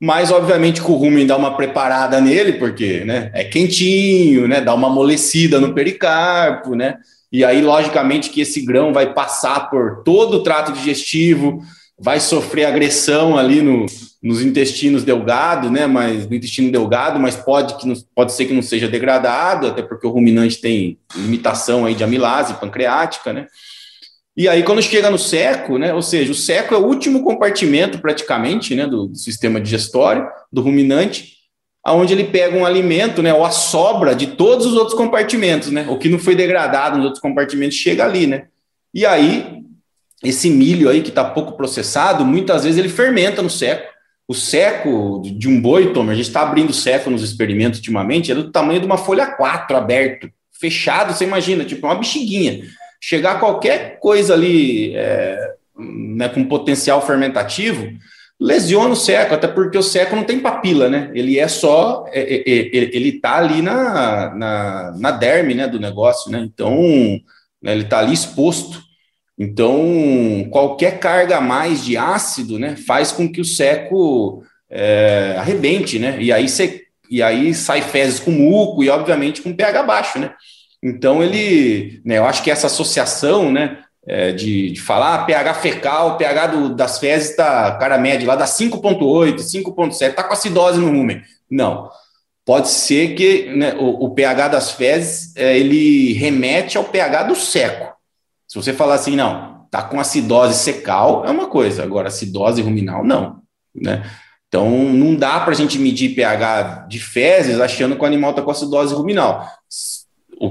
mas obviamente que o rumen dá uma preparada nele, porque né, é quentinho, né? Dá uma amolecida no pericarpo, né? E aí, logicamente, que esse grão vai passar por todo o trato digestivo, vai sofrer agressão ali no, nos intestinos delgado, né? Mas no intestino delgado, mas pode que não, pode ser que não seja degradado, até porque o ruminante tem limitação aí de amilase pancreática, né? E aí quando chega no seco, né? Ou seja, o seco é o último compartimento praticamente, né, do, do sistema digestório do ruminante, aonde ele pega um alimento, né, ou a sobra de todos os outros compartimentos, né? O que não foi degradado nos outros compartimentos chega ali, né? E aí esse milho aí que está pouco processado, muitas vezes ele fermenta no seco. O seco de um boi, Tom, a gente está abrindo seco nos experimentos ultimamente, é do tamanho de uma folha 4 aberto, fechado, você imagina, tipo uma bexiguinha. Chegar qualquer coisa ali é, né, com potencial fermentativo, lesiona o seco, até porque o seco não tem papila, né? Ele é só, é, é, é, ele está ali na, na, na derme né, do negócio, né? Então, né, ele está ali exposto. Então, qualquer carga a mais de ácido, né, faz com que o seco é, arrebente, né? E aí, você, e aí sai fezes com muco e, obviamente, com pH baixo, né? Então, ele, né, eu acho que essa associação, né, é, de, de, falar ah, pH fecal, pH do, das fezes está, cara médio lá, dá 5,8, 5,7, está com acidose no rumen. Não. Pode ser que né, o, o, pH das fezes é, ele remete ao pH do seco. Se você falar assim, não, tá com acidose secal, é uma coisa, agora acidose ruminal, não. Né? Então, não dá para a gente medir pH de fezes achando que o animal está com acidose ruminal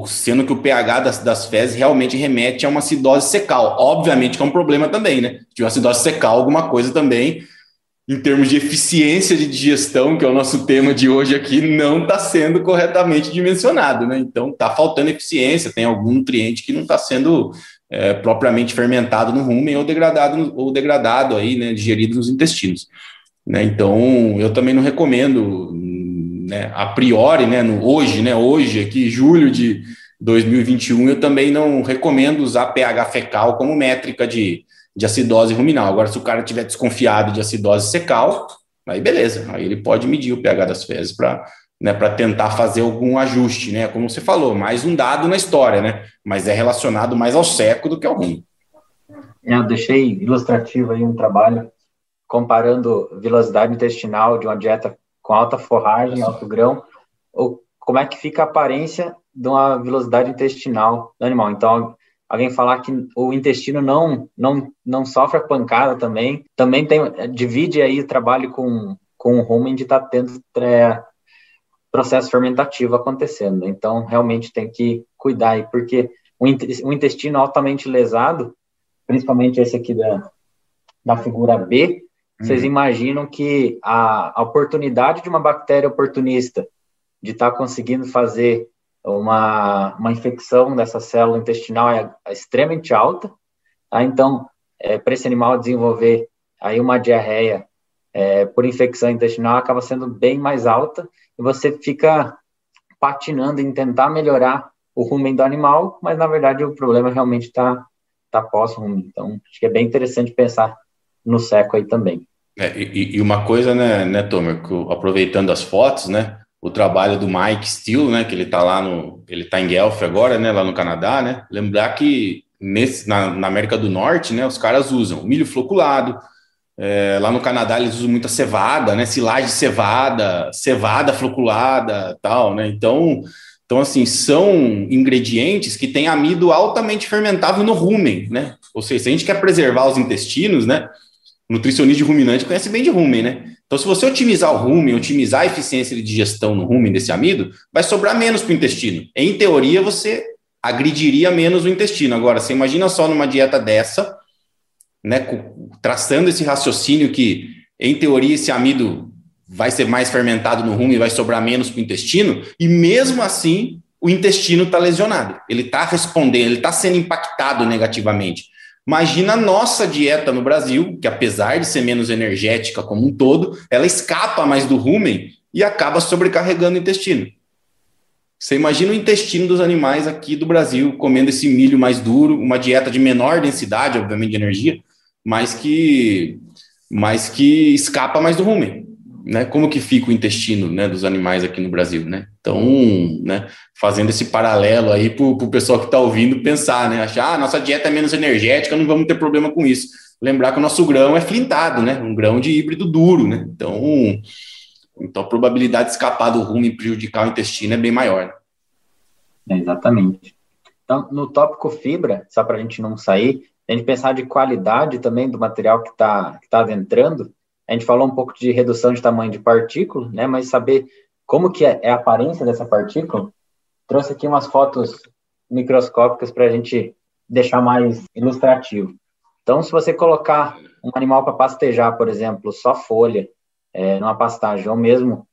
sendo que o pH das, das fezes realmente remete a uma acidose secal. Obviamente que é um problema também, né? De uma acidose secal, alguma coisa também, em termos de eficiência de digestão, que é o nosso tema de hoje aqui, não está sendo corretamente dimensionado, né? Então, está faltando eficiência, tem algum nutriente que não está sendo é, propriamente fermentado no rumen ou degradado, ou degradado aí, né, digerido nos intestinos. Né? Então, eu também não recomendo né, a priori, né, no, hoje, né, hoje, aqui, julho de 2021, eu também não recomendo usar pH fecal como métrica de, de acidose ruminal. Agora, se o cara tiver desconfiado de acidose secal, aí beleza, aí ele pode medir o pH das fezes para né, tentar fazer algum ajuste, né? Como você falou, mais um dado na história, né? Mas é relacionado mais ao seco do que ao ruim. Eu deixei ilustrativo aí um trabalho comparando velocidade intestinal de uma dieta com alta forragem, alto grão, ou como é que fica a aparência de uma velocidade intestinal do animal. Então, alguém falar que o intestino não não não sofre a pancada também, também tem divide aí o trabalho com com o rumen de estar tá tendo é, processo fermentativo acontecendo. Então, realmente tem que cuidar aí, porque o intestino altamente lesado, principalmente esse aqui da, da figura B, vocês uhum. imaginam que a, a, oportunidade de uma bactéria oportunista de estar tá conseguindo fazer uma, uma infecção dessa célula intestinal é, é extremamente alta, tá? Então, é, para esse animal desenvolver aí uma diarreia é, por infecção intestinal acaba sendo bem mais alta e você fica patinando em tentar melhorar o rumen do animal, mas na verdade o problema realmente está tá, pós-rumen. Então, acho que é bem interessante pensar no seco aí também. É, e, e, uma coisa, né, né, Tomer, aproveitando as fotos, né, o trabalho do Mike Steele, né, que ele está lá no, ele está em Guelph agora, né, lá no Canadá, né, lembrar que nesse, na, na América do Norte, né, os caras usam milho floculado, é, lá no Canadá eles usam muita cevada, né, silagem de cevada, cevada floculada, tal, né, então, então assim, são ingredientes que têm amido altamente fermentável no rumen, né, ou seja, se a gente quer preservar os intestinos, né, nutricionista de ruminante conhece bem de rumen, né? Então, se você otimizar o rumen, otimizar a eficiência de digestão no rumen desse amido, vai sobrar menos para o intestino. Em teoria, você agrediria menos o intestino. Agora, você imagina só numa dieta dessa, né, traçando esse raciocínio que, em teoria, esse amido vai ser mais fermentado no rumen e vai sobrar menos para o intestino, e mesmo assim, o intestino está lesionado. Ele está respondendo, ele está sendo impactado negativamente. Imagina a nossa dieta no Brasil, que apesar de ser menos energética como um todo, ela escapa mais do rumen e acaba sobrecarregando o intestino. Você imagina o intestino dos animais aqui do Brasil comendo esse milho mais duro, uma dieta de menor densidade, obviamente, de energia, mas que, mas que escapa mais do rumen né, como que fica o intestino né, dos animais aqui no Brasil, né? Então, né, fazendo esse paralelo aí para o pessoal que está ouvindo pensar, né? Achar, ah, nossa dieta é menos energética, não vamos ter problema com isso. Lembrar que o nosso grão é flintado, né? Um grão de híbrido duro, né? Então, então a probabilidade de escapar do rumo e prejudicar o intestino é bem maior. Né? exatamente. Então, no tópico fibra, só para a gente não sair, a gente pensar de qualidade também do material que está que tá adentrando, a gente falou um pouco de redução de tamanho de partícula, né? Mas saber como que é, é a aparência dessa partícula, trouxe aqui umas fotos microscópicas para a gente deixar mais ilustrativo. Então, se você colocar um animal para pastejar, por exemplo, só folha, é, numa pastagem, ou mesmo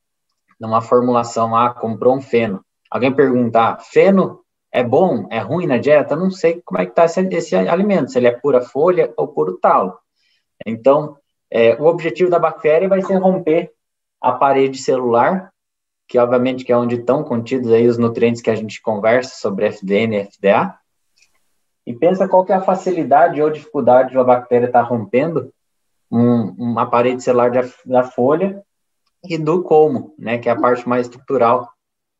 numa formulação, ah, comprou um feno. Alguém perguntar, ah, feno é bom, é ruim na dieta? não sei como é que está esse, esse alimento, se ele é pura folha ou puro talo. Então, é, o objetivo da bactéria vai ser romper a parede celular, que obviamente que é onde estão contidos aí os nutrientes que a gente conversa sobre FDN e FDA. E pensa qual que é a facilidade ou dificuldade de uma bactéria estar tá rompendo um, uma parede celular da, da folha e do como, né, que é a parte mais estrutural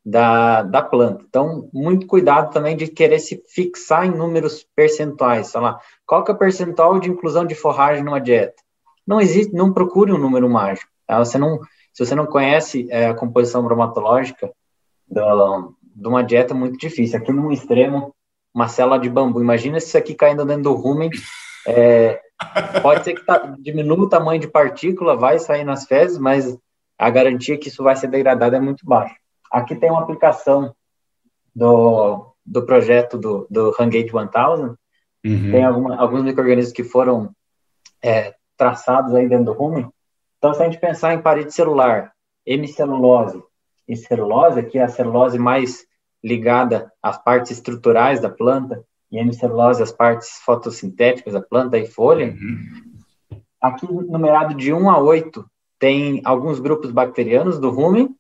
da, da planta. Então, muito cuidado também de querer se fixar em números percentuais. Sei lá, qual que é o percentual de inclusão de forragem numa dieta? Não existe, não procure um número mágico. Tá? Você não, se você não conhece é, a composição bromatológica do, de uma dieta, é muito difícil. Aqui no extremo, uma célula de bambu. Imagina se isso aqui caindo dentro do rumen. É, pode ser que tá, diminua o tamanho de partícula, vai sair nas fezes, mas a garantia que isso vai ser degradado é muito baixa. Aqui tem uma aplicação do, do projeto do, do Hungate 1000. Uhum. Tem alguma, alguns micro-organismos que foram é, traçados aí dentro do rumen. Então, se a gente pensar em parede celular, hemicelulose e celulose, que é a celulose mais ligada às partes estruturais da planta, e hemicelulose às partes fotossintéticas da planta e folha, uhum. aqui numerado de 1 a 8 tem alguns grupos bacterianos do rumen,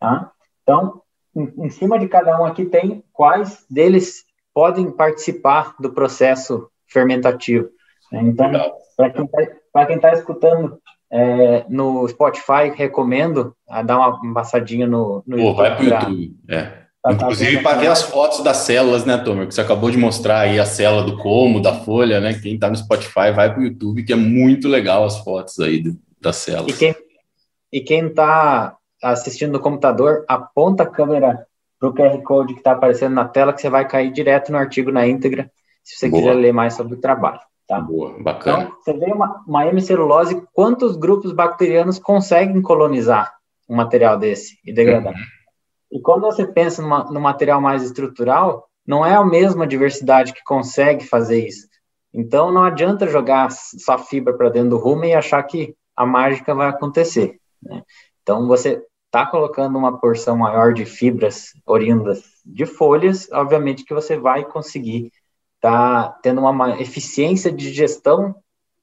tá? Então, em, em cima de cada um aqui tem quais deles podem participar do processo fermentativo. Né? Então, para quem está tá escutando é, no Spotify, recomendo a dar uma passadinha no, no Pô, YouTube. Vai para o YouTube, é. Tá, Inclusive para ver as fotos das células, né, Tomer? Que você acabou de mostrar aí a célula do como, da folha, né? Quem está no Spotify vai para o YouTube, que é muito legal as fotos aí do, das células. E quem e quem está assistindo no computador, aponta a câmera para o QR Code que está aparecendo na tela, que você vai cair direto no artigo na íntegra, se você Boa. quiser ler mais sobre o trabalho. Tá? Boa, bacana. Então, você vê uma, uma hemicelulose, quantos grupos bacterianos conseguem colonizar um material desse e degradar? Uhum. E quando você pensa numa, no material mais estrutural, não é a mesma diversidade que consegue fazer isso. Então, não adianta jogar só fibra para dentro do rumo e achar que a mágica vai acontecer. Né? Então, você está colocando uma porção maior de fibras oriundas de folhas, obviamente que você vai conseguir estar tá tendo uma eficiência de gestão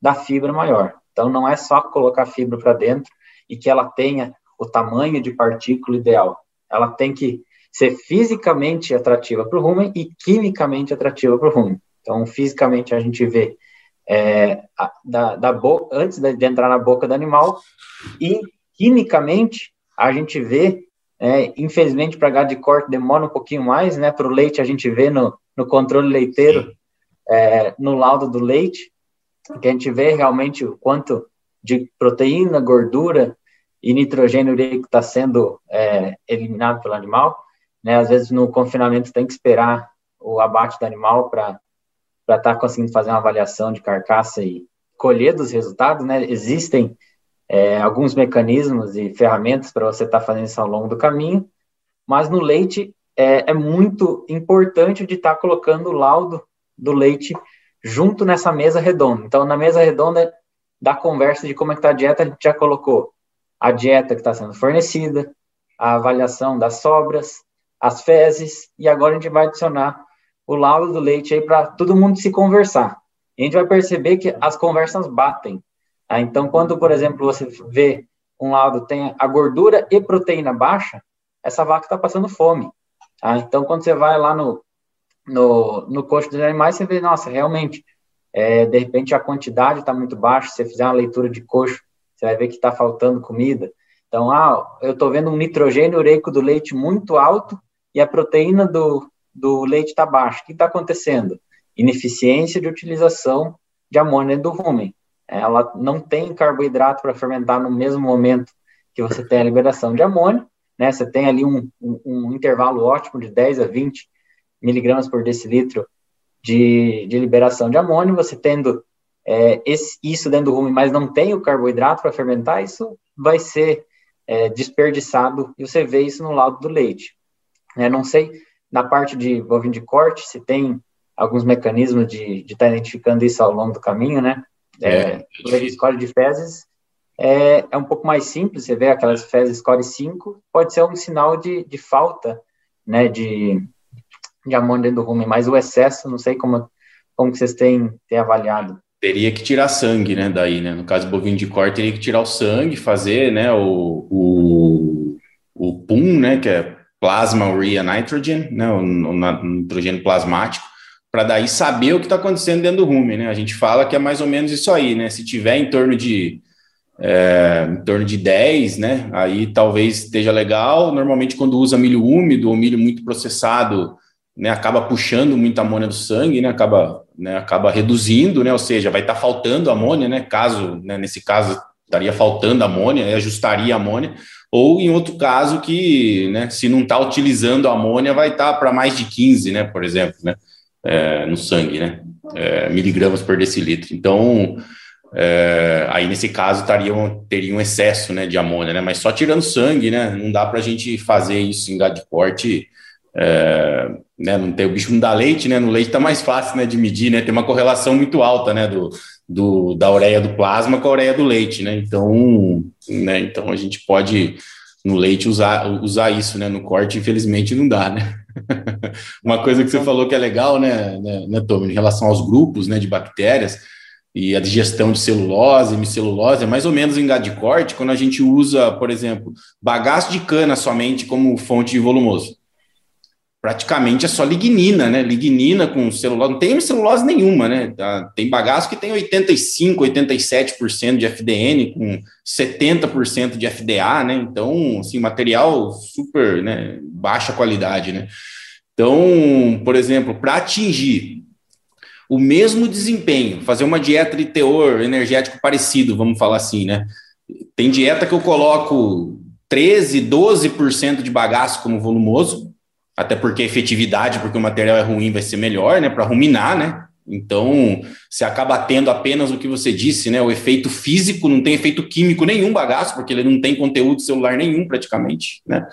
da fibra maior. Então, não é só colocar fibra para dentro e que ela tenha o tamanho de partícula ideal. Ela tem que ser fisicamente atrativa para o rumen e quimicamente atrativa para o rumen. Então, fisicamente, a gente vê é, da, da boca, antes de, de entrar na boca do animal, e quimicamente a gente vê, é, infelizmente para gado de corte demora um pouquinho mais, né? Para o leite a gente vê no, no controle leiteiro, é, no laudo do leite, que a gente vê realmente o quanto de proteína, gordura e nitrogênio ureico está sendo é, eliminado pelo animal. Né? Às vezes no confinamento tem que esperar o abate do animal para estar tá conseguindo fazer uma avaliação de carcaça e colher dos resultados. Né? Existem é, alguns mecanismos e ferramentas para você estar tá fazendo isso ao longo do caminho, mas no leite é, é muito importante de estar tá colocando o laudo do leite junto nessa mesa redonda. Então, na mesa redonda da conversa de como é que está a dieta, a gente já colocou a dieta que está sendo fornecida, a avaliação das sobras, as fezes, e agora a gente vai adicionar o laudo do leite aí para todo mundo se conversar. E a gente vai perceber que as conversas batem. Tá? Então, quando, por exemplo, você vê um lado tem a gordura e proteína baixa, essa vaca está passando fome. Tá? Então, quando você vai lá no, no, no coxo dos animais, você vê, nossa, realmente, é, de repente a quantidade está muito baixa. Se você fizer uma leitura de coxo, você vai ver que está faltando comida. Então, ah, eu estou vendo um nitrogênio ureico do leite muito alto e a proteína do, do leite está baixa. O que está acontecendo? Ineficiência de utilização de amônia do rumen ela não tem carboidrato para fermentar no mesmo momento que você tem a liberação de amônio, né? Você tem ali um, um, um intervalo ótimo de 10 a 20 miligramas por decilitro de, de liberação de amônio, você tendo é, esse, isso dentro do rumen, mas não tem o carboidrato para fermentar, isso vai ser é, desperdiçado e você vê isso no lado do leite. É, não sei, na parte de bovino de corte, se tem alguns mecanismos de estar tá identificando isso ao longo do caminho, né? É, é score de fezes é, é um pouco mais simples, você vê aquelas fezes score 5, pode ser um sinal de, de falta né, de, de amônia dentro do rumen, mas o excesso, não sei como, como que vocês têm, têm avaliado. Teria que tirar sangue, né, daí, né, no caso bovino de corte, teria que tirar o sangue, fazer, né, o, o, o PUM, né, que é Plasma Urea Nitrogen, né, o, o nitrogênio plasmático, para daí saber o que está acontecendo dentro do rumen, né? A gente fala que é mais ou menos isso aí, né? Se tiver em torno de é, em torno de 10, né? Aí talvez esteja legal. Normalmente, quando usa milho úmido ou milho muito processado, né, acaba puxando muita amônia do sangue, né? Acaba, né, acaba reduzindo, né? Ou seja, vai estar tá faltando amônia, né? Caso, né, nesse caso, estaria faltando amônia, ajustaria a amônia. Ou em outro caso que, né, se não está utilizando amônia, vai estar tá para mais de 15, né? Por exemplo, né? É, no sangue, né? É, miligramas por decilitro. Então, é, aí nesse caso teriam, teria um excesso né, de amônia, né? Mas só tirando sangue, né? Não dá para a gente fazer isso em gado de corte. É, né, não tem, o bicho não dá leite, né? No leite está mais fácil né, de medir, né? Tem uma correlação muito alta né, do, do, da ureia do plasma com a ureia do leite, né? Então, né, então a gente pode no leite usar, usar isso, né? No corte, infelizmente, não dá, né? uma coisa que você falou que é legal, né, né, né Tom, em relação aos grupos né, de bactérias e a digestão de celulose, hemicelulose, é mais ou menos em gado de corte, quando a gente usa, por exemplo, bagaço de cana somente como fonte de volumoso. Praticamente é só lignina, né? Lignina com celulose, não tem hemicelulose nenhuma, né? Tá, tem bagaço que tem 85, 87% de FDN, com 70% de FDA, né? Então, assim, material super, né? Baixa qualidade, né? Então, por exemplo, para atingir o mesmo desempenho, fazer uma dieta de teor energético parecido, vamos falar assim, né? Tem dieta que eu coloco 13, 12% de bagaço como volumoso, até porque a efetividade, porque o material é ruim, vai ser melhor, né? Para ruminar, né? Então, você acaba tendo apenas o que você disse, né? O efeito físico, não tem efeito químico nenhum bagaço, porque ele não tem conteúdo celular nenhum, praticamente, né?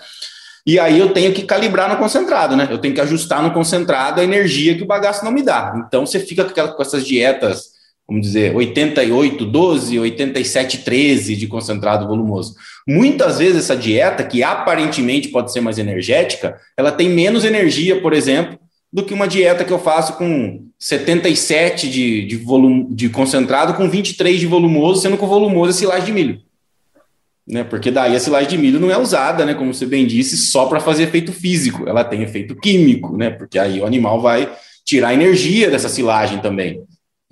E aí eu tenho que calibrar no concentrado, né? Eu tenho que ajustar no concentrado a energia que o bagaço não me dá. Então você fica com, aquela, com essas dietas, vamos dizer, 88, 12, 87, 13 de concentrado volumoso. Muitas vezes essa dieta, que aparentemente pode ser mais energética, ela tem menos energia, por exemplo, do que uma dieta que eu faço com 77 de, de, volume, de concentrado com 23 de volumoso, sendo que o volumoso é silagem de milho né? Porque daí a silagem de milho não é usada, né? Como você bem disse, só para fazer efeito físico, ela tem efeito químico, né? Porque aí o animal vai tirar energia dessa silagem também.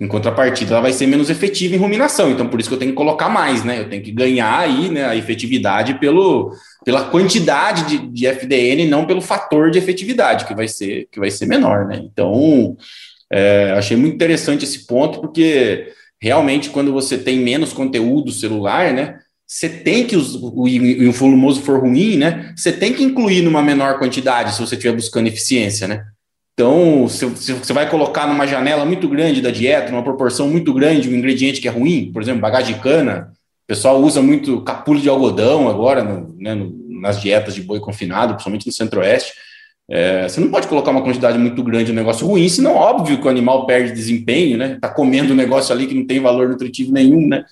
Em contrapartida, ela vai ser menos efetiva em ruminação. Então, por isso que eu tenho que colocar mais, né? Eu tenho que ganhar aí né, a efetividade pelo, pela quantidade de, de FDN, não pelo fator de efetividade, que vai ser, que vai ser menor, né? Então, é, achei muito interessante esse ponto, porque realmente, quando você tem menos conteúdo celular, né? Você tem que, o, e o volumoso for ruim, né? Você tem que incluir numa menor quantidade se você estiver buscando eficiência, né? Então, se, você vai colocar numa janela muito grande da dieta, numa proporção muito grande, um ingrediente que é ruim, por exemplo, bagagem de cana, o pessoal usa muito capulho de algodão agora no, né, no, nas dietas de boi confinado, principalmente no centro-oeste. É, você não pode colocar uma quantidade muito grande de um negócio ruim, senão óbvio que o animal perde desempenho, né? Tá comendo um negócio ali que não tem valor nutritivo nenhum, né?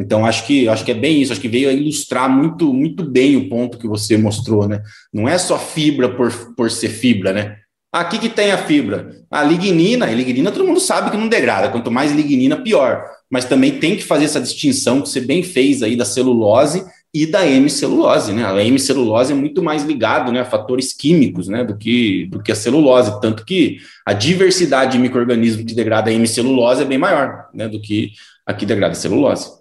Então, acho que, acho que é bem isso, acho que veio a ilustrar muito, muito bem o ponto que você mostrou, né? Não é só fibra por, por ser fibra, né? Aqui que tem a fibra. A lignina, a lignina todo mundo sabe que não degrada, quanto mais lignina, pior. Mas também tem que fazer essa distinção que você bem fez aí da celulose e da hemicelulose, né? A hemicelulose é muito mais ligado, né, a fatores químicos, né, do que do que a celulose, tanto que a diversidade de microrganismos que degrada a hemicelulose é bem maior, né, do que a que degrada a celulose.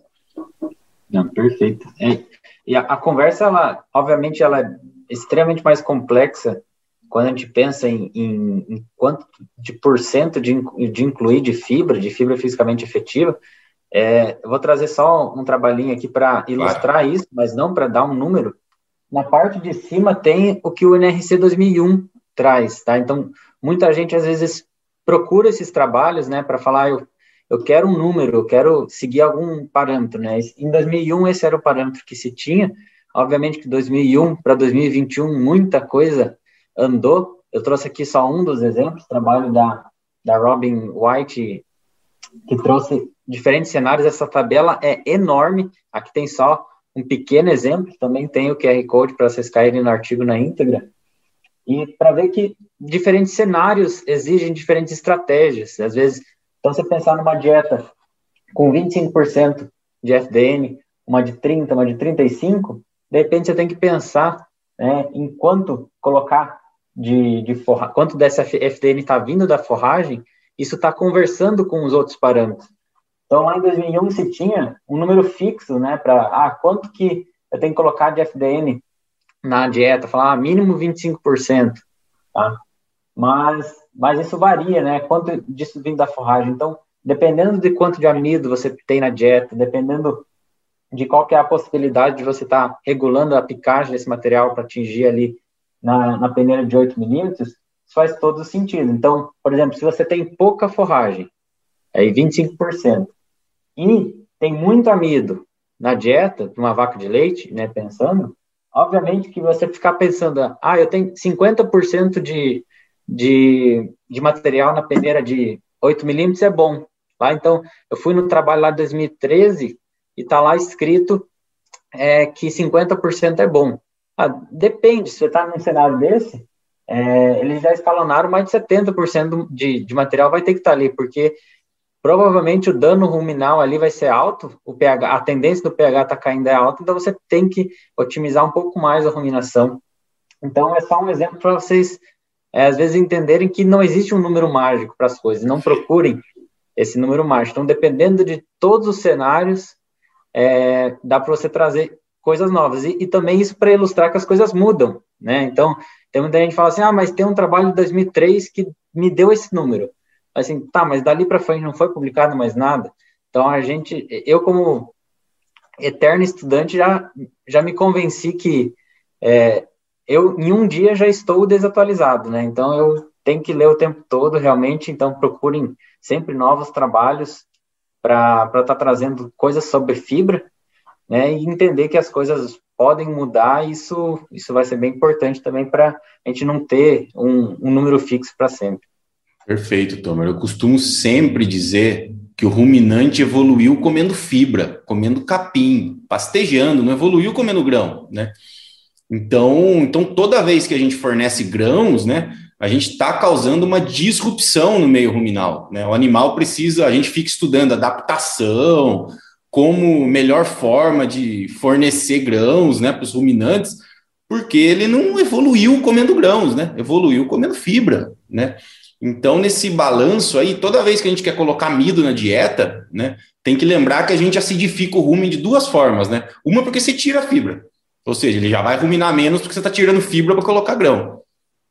Não, perfeito. É, e a, a, conversa, ela, obviamente, ela é extremamente mais complexa quando a gente pensa em, em, em quanto de porcento de, de incluir de fibra, de fibra fisicamente efetiva. É, eu vou trazer só um trabalhinho aqui para ilustrar claro. isso, mas não para dar um número. Na parte de cima tem o que o NRC 2001 traz, tá? Então, muita gente às vezes procura esses trabalhos, né, para falar, eu eu quero um número, eu quero seguir algum parâmetro, né? Em 2001 esse era o parâmetro que se tinha. Obviamente que 2001 para 2021 muita coisa andou. Eu trouxe aqui só um dos exemplos, trabalho da da Robin White que trouxe diferentes cenários. Essa tabela é enorme. Aqui tem só um pequeno exemplo. Também tem o QR Code para vocês caírem no artigo na íntegra. E para ver que diferentes cenários exigem diferentes estratégias. Às vezes então, você pensar numa dieta com 25% de FDN, uma de 30, uma de 35, de repente você tem que pensar né, em quanto colocar de, de forra, quanto dessa FDN está vindo da forragem, isso está conversando com os outros parâmetros. Então, lá em 2001 se tinha um número fixo, né, para, ah, quanto que eu tenho que colocar de FDN na dieta, falar, ah, mínimo 25%, tá? Mas, mas isso varia, né, quanto disso vem da forragem. Então, dependendo de quanto de amido você tem na dieta, dependendo de qual que é a possibilidade de você estar tá regulando a picagem desse material para atingir ali na, na peneira de 8 milímetros, isso faz todo sentido. Então, por exemplo, se você tem pouca forragem, aí 25%, e tem muito amido na dieta de uma vaca de leite, né, pensando, obviamente que você ficar pensando, ah, eu tenho 50% de, de, de material na peneira de 8 milímetros é bom. Lá, então, eu fui no trabalho lá de 2013 e tá lá escrito é, que 50% é bom. Ah, depende, se você está num cenário desse, é, eles já escalonaram mais de 70% de, de material vai ter que estar tá ali, porque provavelmente o dano ruminal ali vai ser alto, o pH, a tendência do pH tá caindo é alta, então você tem que otimizar um pouco mais a ruminação. Então é só um exemplo para vocês é, às vezes entenderem que não existe um número mágico para as coisas, não procurem esse número mágico. Então dependendo de todos os cenários, é, dá para você trazer coisas novas. E, e também isso para ilustrar que as coisas mudam, né? Então, tem muita gente que fala assim, ah, mas tem um trabalho de 2003 que me deu esse número. Assim, tá, mas dali para frente não foi publicado mais nada. Então, a gente, eu como eterno estudante já, já me convenci que é, eu, em um dia, já estou desatualizado, né? Então, eu tenho que ler o tempo todo, realmente. Então, procurem sempre novos trabalhos para estar tá trazendo coisas sobre fibra, né, e entender que as coisas podem mudar, isso, isso vai ser bem importante também para a gente não ter um, um número fixo para sempre. Perfeito, Tomer. Eu costumo sempre dizer que o ruminante evoluiu comendo fibra, comendo capim, pastejando, não evoluiu comendo grão, né? Então, então toda vez que a gente fornece grãos, né, a gente está causando uma disrupção no meio ruminal, né? O animal precisa, a gente fica estudando adaptação, como melhor forma de fornecer grãos né, para os ruminantes, porque ele não evoluiu comendo grãos, né? Evoluiu comendo fibra, né? Então, nesse balanço aí, toda vez que a gente quer colocar amido na dieta, né, tem que lembrar que a gente acidifica o rumen de duas formas, né? Uma porque você tira a fibra, ou seja, ele já vai ruminar menos porque você está tirando fibra para colocar grão.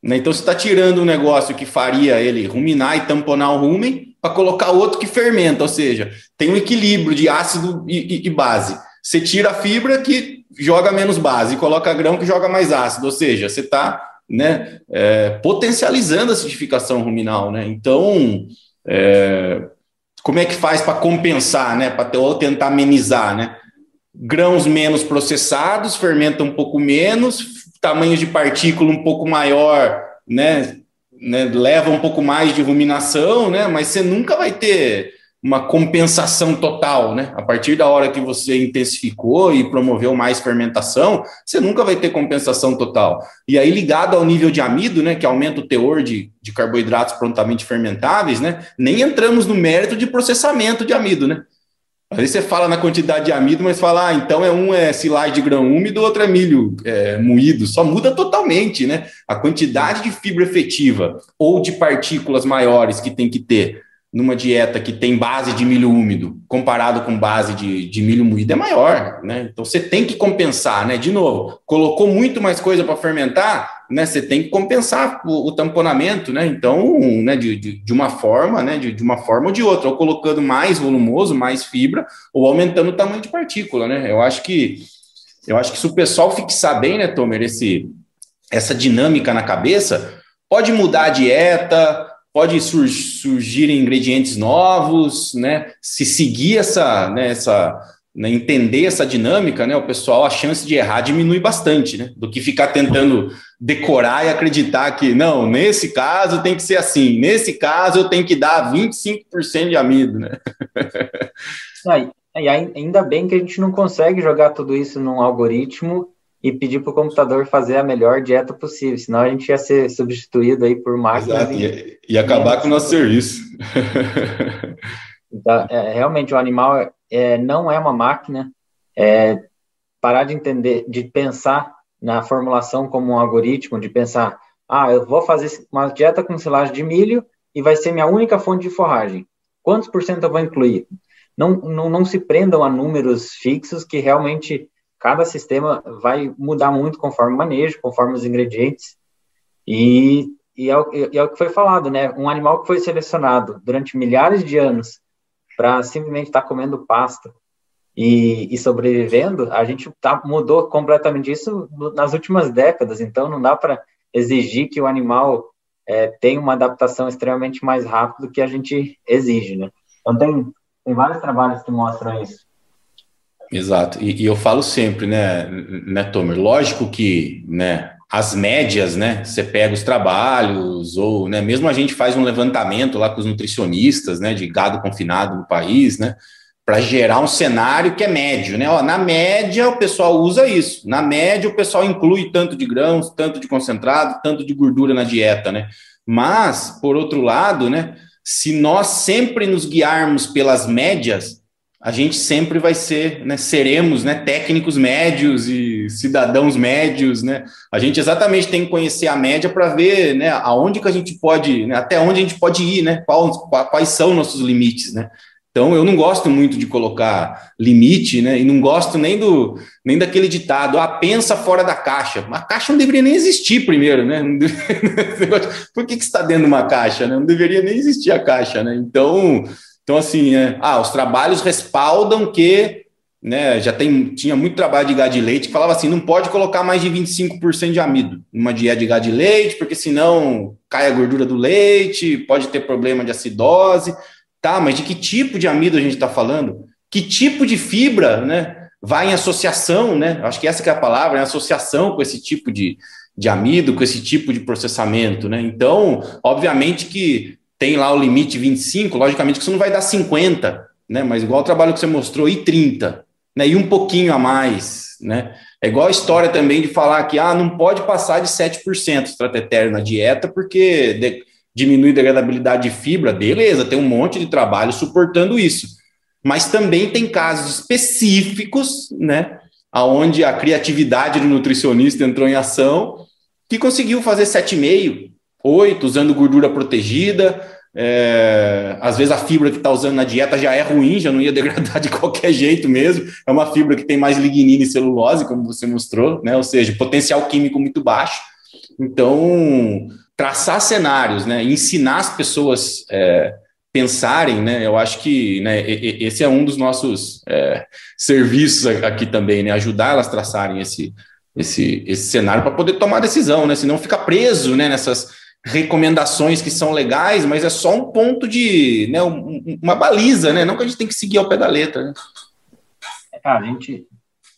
Né? Então, você está tirando um negócio que faria ele ruminar e tamponar o rumen, para colocar outro que fermenta, ou seja, tem um equilíbrio de ácido e, e, e, base. Você tira a fibra que joga menos base e coloca grão que joga mais ácido, ou seja, você está né, é, potencializando a acidificação ruminal. Né? Então, é, como é que faz para compensar, né, para tentar amenizar? Né? Grãos menos processados, fermenta um pouco menos, tamanhos de partícula um pouco maior, né, né, leva um pouco mais de ruminação, né, mas você nunca vai ter uma compensação total, né? A partir da hora que você intensificou e promoveu mais fermentação, você nunca vai ter compensação total. E aí, ligado ao nível de amido, né, que aumenta o teor de, de carboidratos prontamente fermentáveis, né? Nem entramos no mérito de processamento de amido, né? Às vezes você fala na quantidade de amido, mas fala, ah, então é um é de grão úmido, outro é milho é, moído. Só muda totalmente, né? A quantidade de fibra efetiva ou de partículas maiores que tem que ter numa dieta que tem base de milho úmido, comparado com base de, de milho moído, é maior, né? Então você tem que compensar, né? De novo, colocou muito mais coisa para fermentar, né? Você tem que compensar o, o tamponamento, né? Então, né? De, de, de, uma forma, né? De, de uma forma ou de outra, ou colocando mais volumoso, mais fibra, ou aumentando o tamanho de partícula, né? Eu acho que eu acho que se o pessoal fixar bem, né, Tomer, esse, essa dinâmica na cabeça, pode mudar a dieta, pode sur surgir ingredientes novos, né? Se seguir essa, né, essa né, entender essa dinâmica, né, o pessoal, a chance de errar diminui bastante, né? Do que ficar tentando decorar e acreditar que, não, nesse caso tem que ser assim, nesse caso eu tenho que dar 25% de amido, né? e ainda bem que a gente não consegue jogar tudo isso num algoritmo e pedir para o computador fazer a melhor dieta possível, senão a gente ia ser substituído aí por máquinas. E, e acabar com o nosso serviço. Então, é, realmente, o animal é, não é uma máquina. É, parar de entender, de pensar na formulação como um algoritmo, de pensar, ah, eu vou fazer uma dieta com silagem de milho e vai ser minha única fonte de forragem. Quantos por cento eu vou incluir? não, não, não se prendam a números fixos que realmente cada sistema vai mudar muito conforme o manejo, conforme os ingredientes. E, e, é, o, e é o que foi falado, né? Um animal que foi selecionado durante milhares de anos para simplesmente estar tá comendo pasto e, e, sobrevivendo, a gente tá, mudou completamente isso nas últimas décadas. Então, não dá para exigir que o animal é, tenha uma adaptação extremamente mais rápida do que a gente exige, né? Então, tem, tem vários trabalhos que mostram isso. Exato. E, e, eu falo sempre, né, né, Tomer? Lógico que, né, as médias, né? Você pega os trabalhos, ou né, mesmo a gente faz um levantamento lá com os nutricionistas, né, de gado confinado no país, né? Para gerar um cenário que é médio, né? Ó, na média, o pessoal usa isso. Na média, o pessoal inclui tanto de grãos, tanto de concentrado, tanto de gordura na dieta, né? Mas, por outro lado, né? Se nós sempre nos guiarmos pelas médias, a gente sempre vai ser, né, seremos, né, técnicos médios e cidadãos médios, né? A gente exatamente tem que conhecer a média para ver, né, aonde que a gente pode, né, até onde a gente pode ir, né? Quais, quais são nossos limites, né? Então eu não gosto muito de colocar limite, né? E não gosto nem do nem daquele ditado, ah, pensa fora da caixa. A caixa não deveria nem existir primeiro, né? Por que, que está dentro de uma caixa, né? Não deveria nem existir a caixa, né? Então então, assim, é, ah, os trabalhos respaldam que né, já tem, tinha muito trabalho de gado de leite que falava assim: não pode colocar mais de 25% de amido numa dieta de gado de leite, porque senão cai a gordura do leite, pode ter problema de acidose. Tá, mas de que tipo de amido a gente está falando? Que tipo de fibra, né? Vai em associação, né? Acho que essa que é a palavra, é associação com esse tipo de, de amido, com esse tipo de processamento, né? Então, obviamente que tem lá o limite 25, logicamente que você não vai dar 50, né? Mas igual o trabalho que você mostrou, e 30, né? E um pouquinho a mais, né? É igual a história também de falar que ah, não pode passar de 7% estratégia na dieta, porque diminui a degradabilidade de fibra, beleza, tem um monte de trabalho suportando isso. Mas também tem casos específicos, né? Onde a criatividade do nutricionista entrou em ação, que conseguiu fazer 7,5, 8, usando gordura protegida. É, às vezes a fibra que está usando na dieta já é ruim, já não ia degradar de qualquer jeito mesmo. É uma fibra que tem mais lignina e celulose, como você mostrou, né? Ou seja, potencial químico muito baixo. Então, traçar cenários, né? Ensinar as pessoas é, pensarem, né? Eu acho que né, esse é um dos nossos é, serviços aqui também, né? Ajudar elas a traçarem esse, esse, esse cenário para poder tomar decisão, né? Senão fica preso né, nessas recomendações que são legais, mas é só um ponto de, né, uma baliza, né? Não que a gente tem que seguir ao pé da letra. Né? É, a gente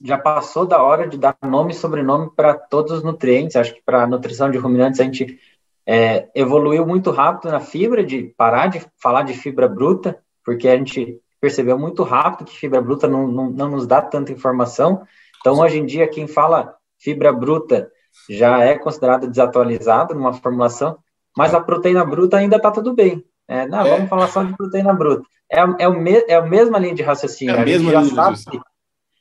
já passou da hora de dar nome e sobrenome para todos os nutrientes. Acho que para nutrição de ruminantes a gente é, evoluiu muito rápido na fibra, de parar de falar de fibra bruta, porque a gente percebeu muito rápido que fibra bruta não, não, não nos dá tanta informação. Então, hoje em dia, quem fala fibra bruta já é considerado desatualizado numa formulação, mas a proteína bruta ainda está tudo bem. É, não, é. vamos falar só de proteína bruta. É, é, o me, é a mesma linha de raciocínio. É a, a gente já sabe, que,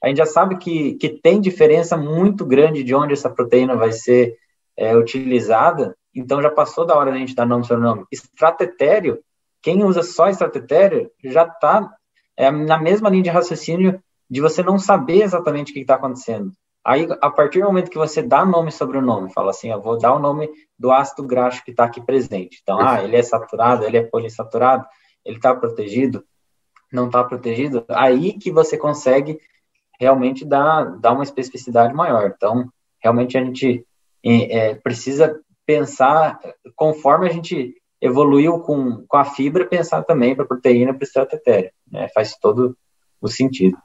a gente já sabe que, que tem diferença muito grande de onde essa proteína vai ser é, utilizada, então já passou da hora da gente dar nome sobre nome. Estratetéreo, quem usa só estratetéreo já está é, na mesma linha de raciocínio de você não saber exatamente o que está acontecendo. Aí, a partir do momento que você dá nome sobre o nome, fala assim, eu vou dar o nome do ácido graxo que está aqui presente. Então, ah, ele é saturado, ele é poliinsaturado, ele está protegido, não está protegido. Aí que você consegue realmente dar, dar uma especificidade maior. Então, realmente a gente é, precisa pensar, conforme a gente evoluiu com, com a fibra, pensar também para proteína, para o. Né? Faz todo o sentido.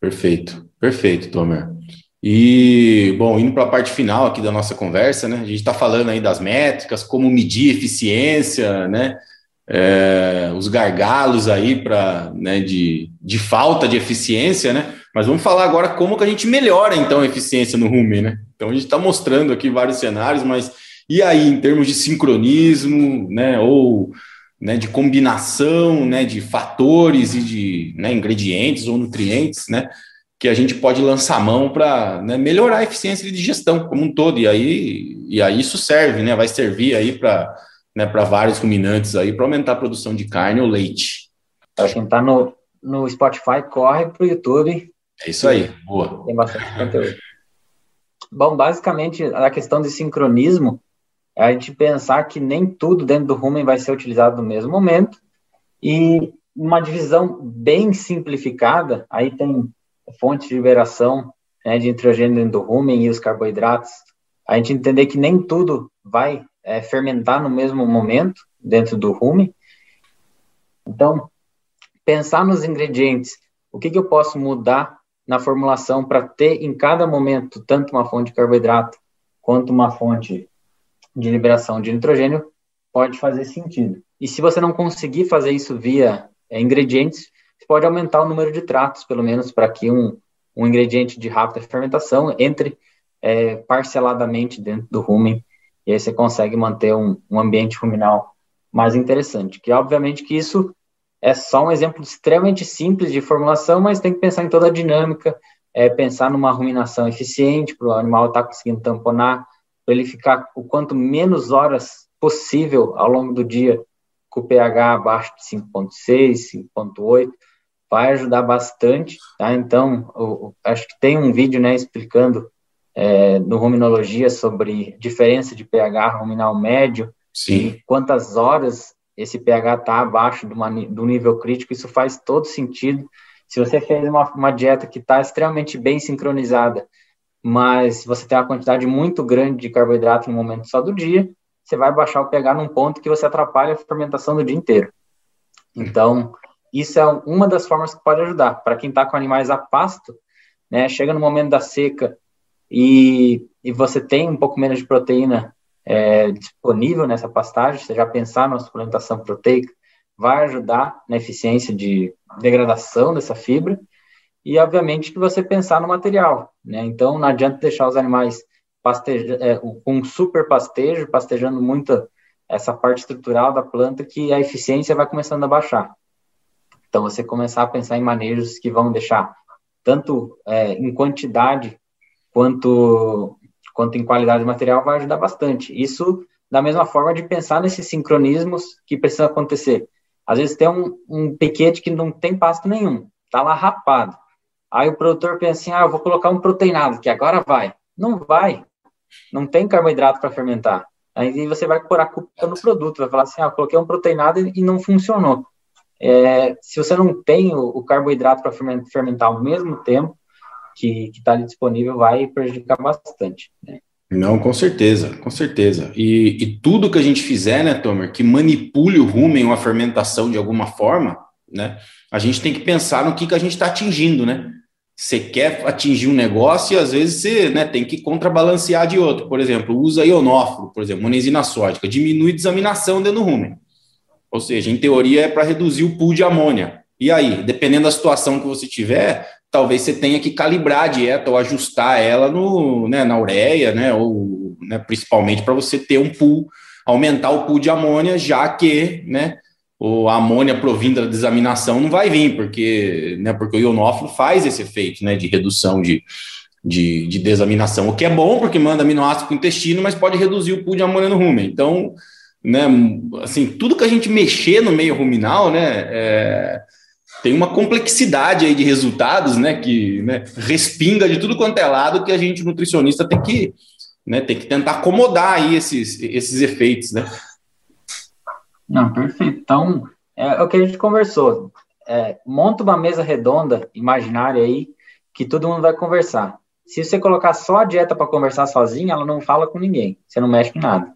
Perfeito, perfeito, Tomer. E, bom, indo para a parte final aqui da nossa conversa, né? A gente está falando aí das métricas, como medir eficiência, né? É, os gargalos aí para né, de, de falta de eficiência, né? Mas vamos falar agora como que a gente melhora então a eficiência no rumo, né? Então a gente está mostrando aqui vários cenários, mas e aí em termos de sincronismo, né? Ou né, de combinação, né? De fatores e de né, ingredientes ou nutrientes, né? que a gente pode lançar mão para né, melhorar a eficiência de gestão como um todo. E aí, e aí isso serve, né? Vai servir aí para né, vários ruminantes aí para aumentar a produção de carne ou leite. Acho que está no, no Spotify, corre para o YouTube. É isso aí, boa. Tem bastante conteúdo. Bom, basicamente, a questão de sincronismo a gente pensar que nem tudo dentro do rumen vai ser utilizado no mesmo momento e uma divisão bem simplificada, aí tem fonte de liberação né, de nitrogênio dentro do rumen e os carboidratos, a gente entender que nem tudo vai é, fermentar no mesmo momento dentro do rumen. Então, pensar nos ingredientes, o que, que eu posso mudar na formulação para ter em cada momento tanto uma fonte de carboidrato quanto uma fonte de liberação de nitrogênio, pode fazer sentido. E se você não conseguir fazer isso via é, ingredientes, você pode aumentar o número de tratos, pelo menos, para que um, um ingrediente de rápida fermentação entre é, parceladamente dentro do rumen, e aí você consegue manter um, um ambiente ruminal mais interessante. Que, obviamente, que isso é só um exemplo extremamente simples de formulação, mas tem que pensar em toda a dinâmica, é, pensar numa ruminação eficiente para o animal estar tá conseguindo tamponar, para ele ficar o quanto menos horas possível ao longo do dia com o pH abaixo de 5.6, 5.8, vai ajudar bastante, tá? Então, eu, acho que tem um vídeo, né, explicando é, no Ruminologia sobre diferença de pH ruminal médio Sim. e quantas horas esse pH está abaixo do, do, nível crítico, isso faz todo sentido. Se você fez uma, uma dieta que está extremamente bem sincronizada, mas você tem uma quantidade muito grande de carboidrato no momento só do dia, você vai baixar o pH num ponto que você atrapalha a fermentação do dia inteiro. Então, isso é uma das formas que pode ajudar. Para quem está com animais a pasto, né, chega no momento da seca e, e você tem um pouco menos de proteína é, disponível nessa pastagem, você já pensar na suplementação proteica, vai ajudar na eficiência de degradação dessa fibra e, obviamente, que você pensar no material, né? Então, não adianta deixar os animais é, com super pastejo, pastejando muito essa parte estrutural da planta, que a eficiência vai começando a baixar. Então, você começar a pensar em manejos que vão deixar tanto é, em quantidade quanto quanto em qualidade de material vai ajudar bastante. Isso da mesma forma de pensar nesses sincronismos que precisam acontecer. Às vezes tem um, um piquete que não tem pasto nenhum, tá lá rapado. Aí o produtor pensa assim, ah, eu vou colocar um proteinado, que agora vai. Não vai. Não tem carboidrato para fermentar. Aí você vai pôr a culpa no produto, vai falar assim, ah, coloquei um proteinado e não funcionou. É, se você não tem o, o carboidrato para fermentar ao mesmo tempo, que está ali disponível vai prejudicar bastante. Né? Não, com certeza, com certeza. E, e, tudo que a gente fizer, né, Tomer, que manipule o rumen ou a fermentação de alguma forma, né, a gente tem que pensar no que, que a gente está atingindo, né? Você quer atingir um negócio e às vezes você né, tem que contrabalancear de outro. Por exemplo, usa ionófilo, por exemplo, monesina sódica, diminui desaminação dentro do rumen. Ou seja, em teoria é para reduzir o pool de amônia. E aí, dependendo da situação que você tiver, talvez você tenha que calibrar a dieta ou ajustar ela no, né, na ureia, né, ou né, principalmente para você ter um pool, aumentar o pool de amônia, já que né, o, a amônia provinda da desaminação não vai vir, porque, né, porque o ionófilo faz esse efeito né, de redução de, de, de desaminação, o que é bom porque manda aminoácido para o intestino, mas pode reduzir o pool de amônia no rumen. Então, né, assim, tudo que a gente mexer no meio ruminal, né, é, tem uma complexidade aí de resultados, né, que né, respinga de tudo quanto é lado que a gente nutricionista tem que, né, tem que tentar acomodar aí esses, esses efeitos, né? Não, perfeito. Então, é, é o que a gente conversou. É, monta uma mesa redonda, imaginária aí, que todo mundo vai conversar. Se você colocar só a dieta para conversar sozinha, ela não fala com ninguém, você não mexe com nada.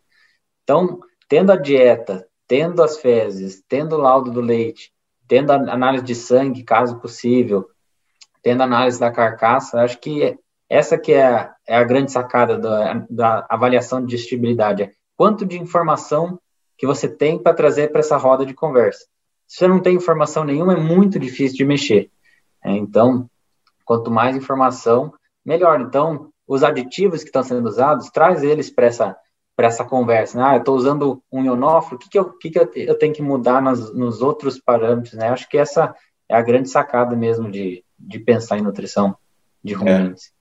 Então, tendo a dieta, tendo as fezes, tendo o laudo do leite, tendo análise de sangue, caso possível, tendo análise da carcaça, acho que essa que é, a, é a grande sacada da, da avaliação de digestibilidade, é quanto de informação que você tem para trazer para essa roda de conversa. Se você não tem informação nenhuma, é muito difícil de mexer. É, então, quanto mais informação, melhor. Então, os aditivos que estão sendo usados, traz eles para essa essa conversa. Né? Ah, eu estou usando um ionófilo, o que, que, eu, que, que eu, eu tenho que mudar nas, nos outros parâmetros? Né? Acho que essa é a grande sacada mesmo de, de pensar em nutrição de ruminantes. É.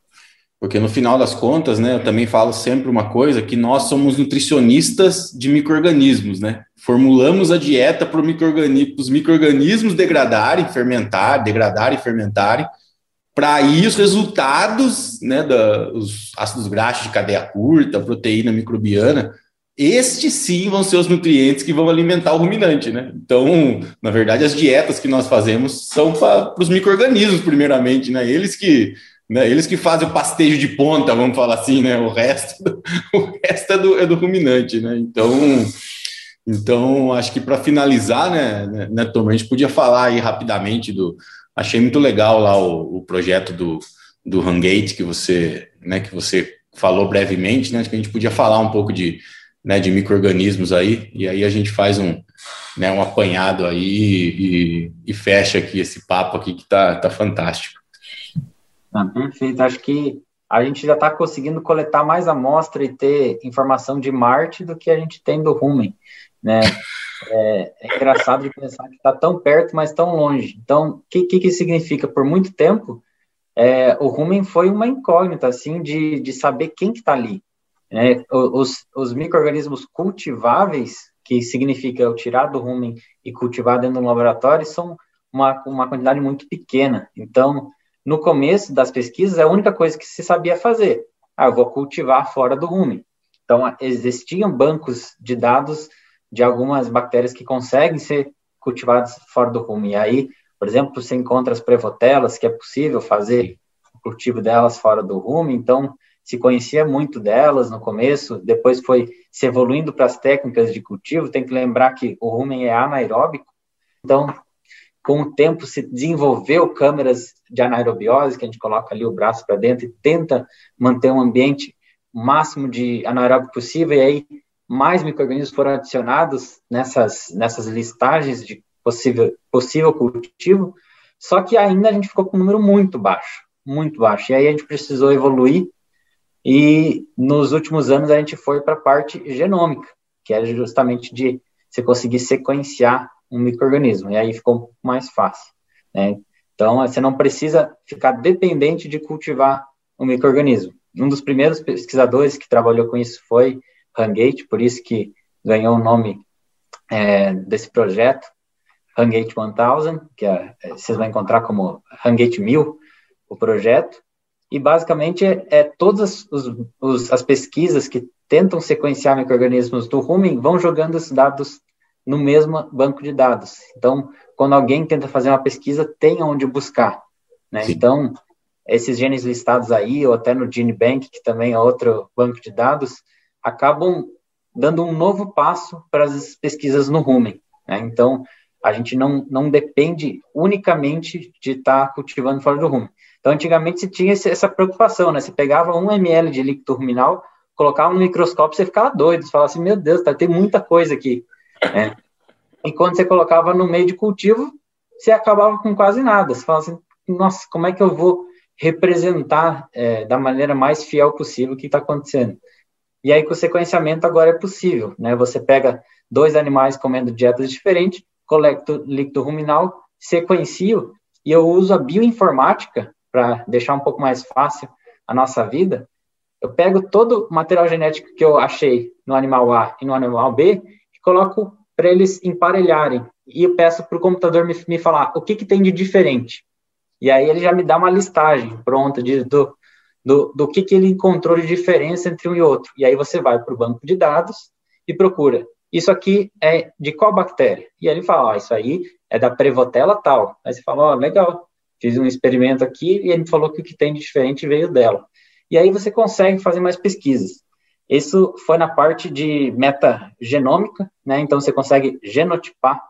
Porque no final das contas, né, eu também falo sempre uma coisa, que nós somos nutricionistas de micro-organismos, né? Formulamos a dieta para os micro-organismos degradarem, fermentar, degradarem fermentarem, para aí os resultados, né, da, os ácidos graxos de cadeia curta, proteína microbiana, estes sim vão ser os nutrientes que vão alimentar o ruminante, né? Então, na verdade, as dietas que nós fazemos são para os micro-organismos, primeiramente, né? Eles que né? Eles que fazem o pastejo de ponta, vamos falar assim, né? O resto, o resto é, do, é do ruminante, né? Então, então acho que para finalizar, né, né, né, Tom, a gente podia falar aí rapidamente do. Achei muito legal lá o, o projeto do, do Hungate que você, né, que você falou brevemente, né? Acho que a gente podia falar um pouco de, né, de micro-organismos aí, e aí a gente faz um, né, um apanhado aí e, e fecha aqui esse papo aqui que tá, tá fantástico. Ah, perfeito. Acho que a gente já está conseguindo coletar mais amostra e ter informação de Marte do que a gente tem do Rumen, né? É, é engraçado de pensar que está tão perto, mas tão longe. Então, o que, que, que significa? Por muito tempo, é, o Rumen foi uma incógnita, assim, de, de saber quem que está ali. Né? Os, os micro-organismos cultiváveis, que significa tirar do rumen e cultivar dentro do laboratório, são uma, uma quantidade muito pequena. Então, no começo das pesquisas, a única coisa que se sabia fazer, ah, eu vou cultivar fora do rumen. Então, existiam bancos de dados de algumas bactérias que conseguem ser cultivadas fora do rumen. E aí, por exemplo, você encontra as prevotelas, que é possível fazer o cultivo delas fora do rumen. Então, se conhecia muito delas no começo, depois foi se evoluindo para as técnicas de cultivo. Tem que lembrar que o rumen é anaeróbico, então com o tempo se desenvolveu câmeras de anaerobiose, que a gente coloca ali o braço para dentro e tenta manter um ambiente máximo de anaeróbico possível, e aí mais micro-organismos foram adicionados nessas, nessas listagens de possível, possível cultivo, só que ainda a gente ficou com um número muito baixo, muito baixo, e aí a gente precisou evoluir, e nos últimos anos a gente foi para a parte genômica, que é justamente de você conseguir sequenciar um microorganismo, e aí ficou mais fácil. Né? Então, você não precisa ficar dependente de cultivar um microorganismo. Um dos primeiros pesquisadores que trabalhou com isso foi Hungate, por isso que ganhou o nome é, desse projeto, Hungate 1000, que é, é, vocês vão encontrar como Hungate 1000, o projeto, e basicamente é, é todas os, os, as pesquisas que tentam sequenciar micro-organismos do rumen vão jogando esses dados no mesmo banco de dados. Então, quando alguém tenta fazer uma pesquisa, tem onde buscar. Né? Então, esses genes listados aí, ou até no GeneBank, que também é outro banco de dados, acabam dando um novo passo para as pesquisas no rumen. Né? Então, a gente não, não depende unicamente de estar tá cultivando fora do rumen. Então, antigamente se tinha essa preocupação, né? Você pegava um ml de líquido ruminal, colocava no microscópio, você ficava doido, você falava assim, meu Deus, tá, tem muita coisa aqui. É. E quando você colocava no meio de cultivo, você acabava com quase nada. Você fala assim, nossa, como é que eu vou representar é, da maneira mais fiel possível o que está acontecendo? E aí, com o sequenciamento, agora é possível, né? Você pega dois animais comendo dietas diferentes, coleta líquido ruminal, sequencio, e eu uso a bioinformática para deixar um pouco mais fácil a nossa vida. Eu pego todo o material genético que eu achei no animal A e no animal B coloco para eles emparelharem. E eu peço para o computador me, me falar o que, que tem de diferente. E aí ele já me dá uma listagem pronta de, do, do, do que, que ele encontrou de diferença entre um e outro. E aí você vai para o banco de dados e procura. Isso aqui é de qual bactéria? E aí ele fala, isso aí é da Prevotella tal. Aí você fala, legal, fiz um experimento aqui e ele falou que o que tem de diferente veio dela. E aí você consegue fazer mais pesquisas. Isso foi na parte de metagenômica, né? Então você consegue genotipar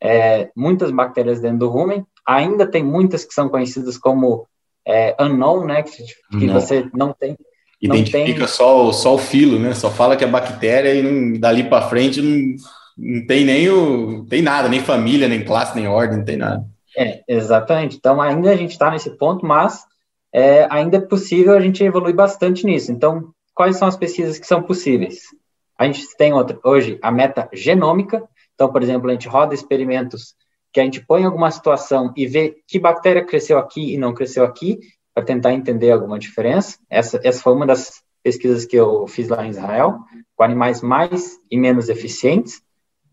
é, muitas bactérias dentro do rumen. Ainda tem muitas que são conhecidas como é, unknown, né? Que, que você não tem. Identifica não tem... só, só o filo, né? Só fala que é bactéria e não, dali para frente não, não tem nem o, tem nada, nem família, nem classe, nem ordem, não tem nada. É, exatamente. Então ainda a gente está nesse ponto, mas é, ainda é possível a gente evoluir bastante nisso. Então, quais são as pesquisas que são possíveis? A gente tem outra, hoje a meta genômica, então, por exemplo, a gente roda experimentos que a gente põe alguma situação e vê que bactéria cresceu aqui e não cresceu aqui, para tentar entender alguma diferença. Essa, essa foi uma das pesquisas que eu fiz lá em Israel, com animais mais e menos eficientes.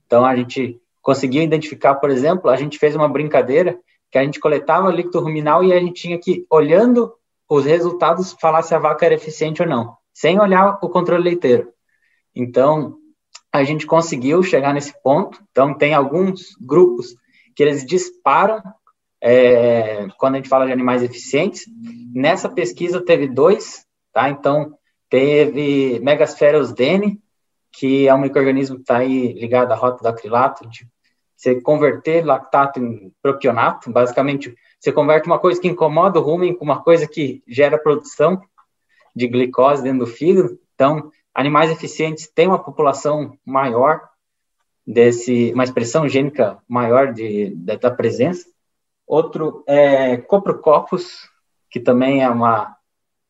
Então, a gente conseguiu identificar, por exemplo, a gente fez uma brincadeira que a gente coletava líquido ruminal e a gente tinha que, olhando os resultados, falar se a vaca era eficiente ou não, sem olhar o controle leiteiro. Então, a gente conseguiu chegar nesse ponto. Então, tem alguns grupos que eles disparam é, quando a gente fala de animais eficientes. Nessa pesquisa teve dois, tá? Então, teve Megasferus dene, que é um microorganismo que está aí ligado à rota do acrilato, de você converter lactato em propionato, basicamente você converte uma coisa que incomoda o rumen com uma coisa que gera produção de glicose dentro do fígado. Então, animais eficientes têm uma população maior desse, uma expressão gênica maior de, de da presença. Outro é Coprococcus, que também é uma,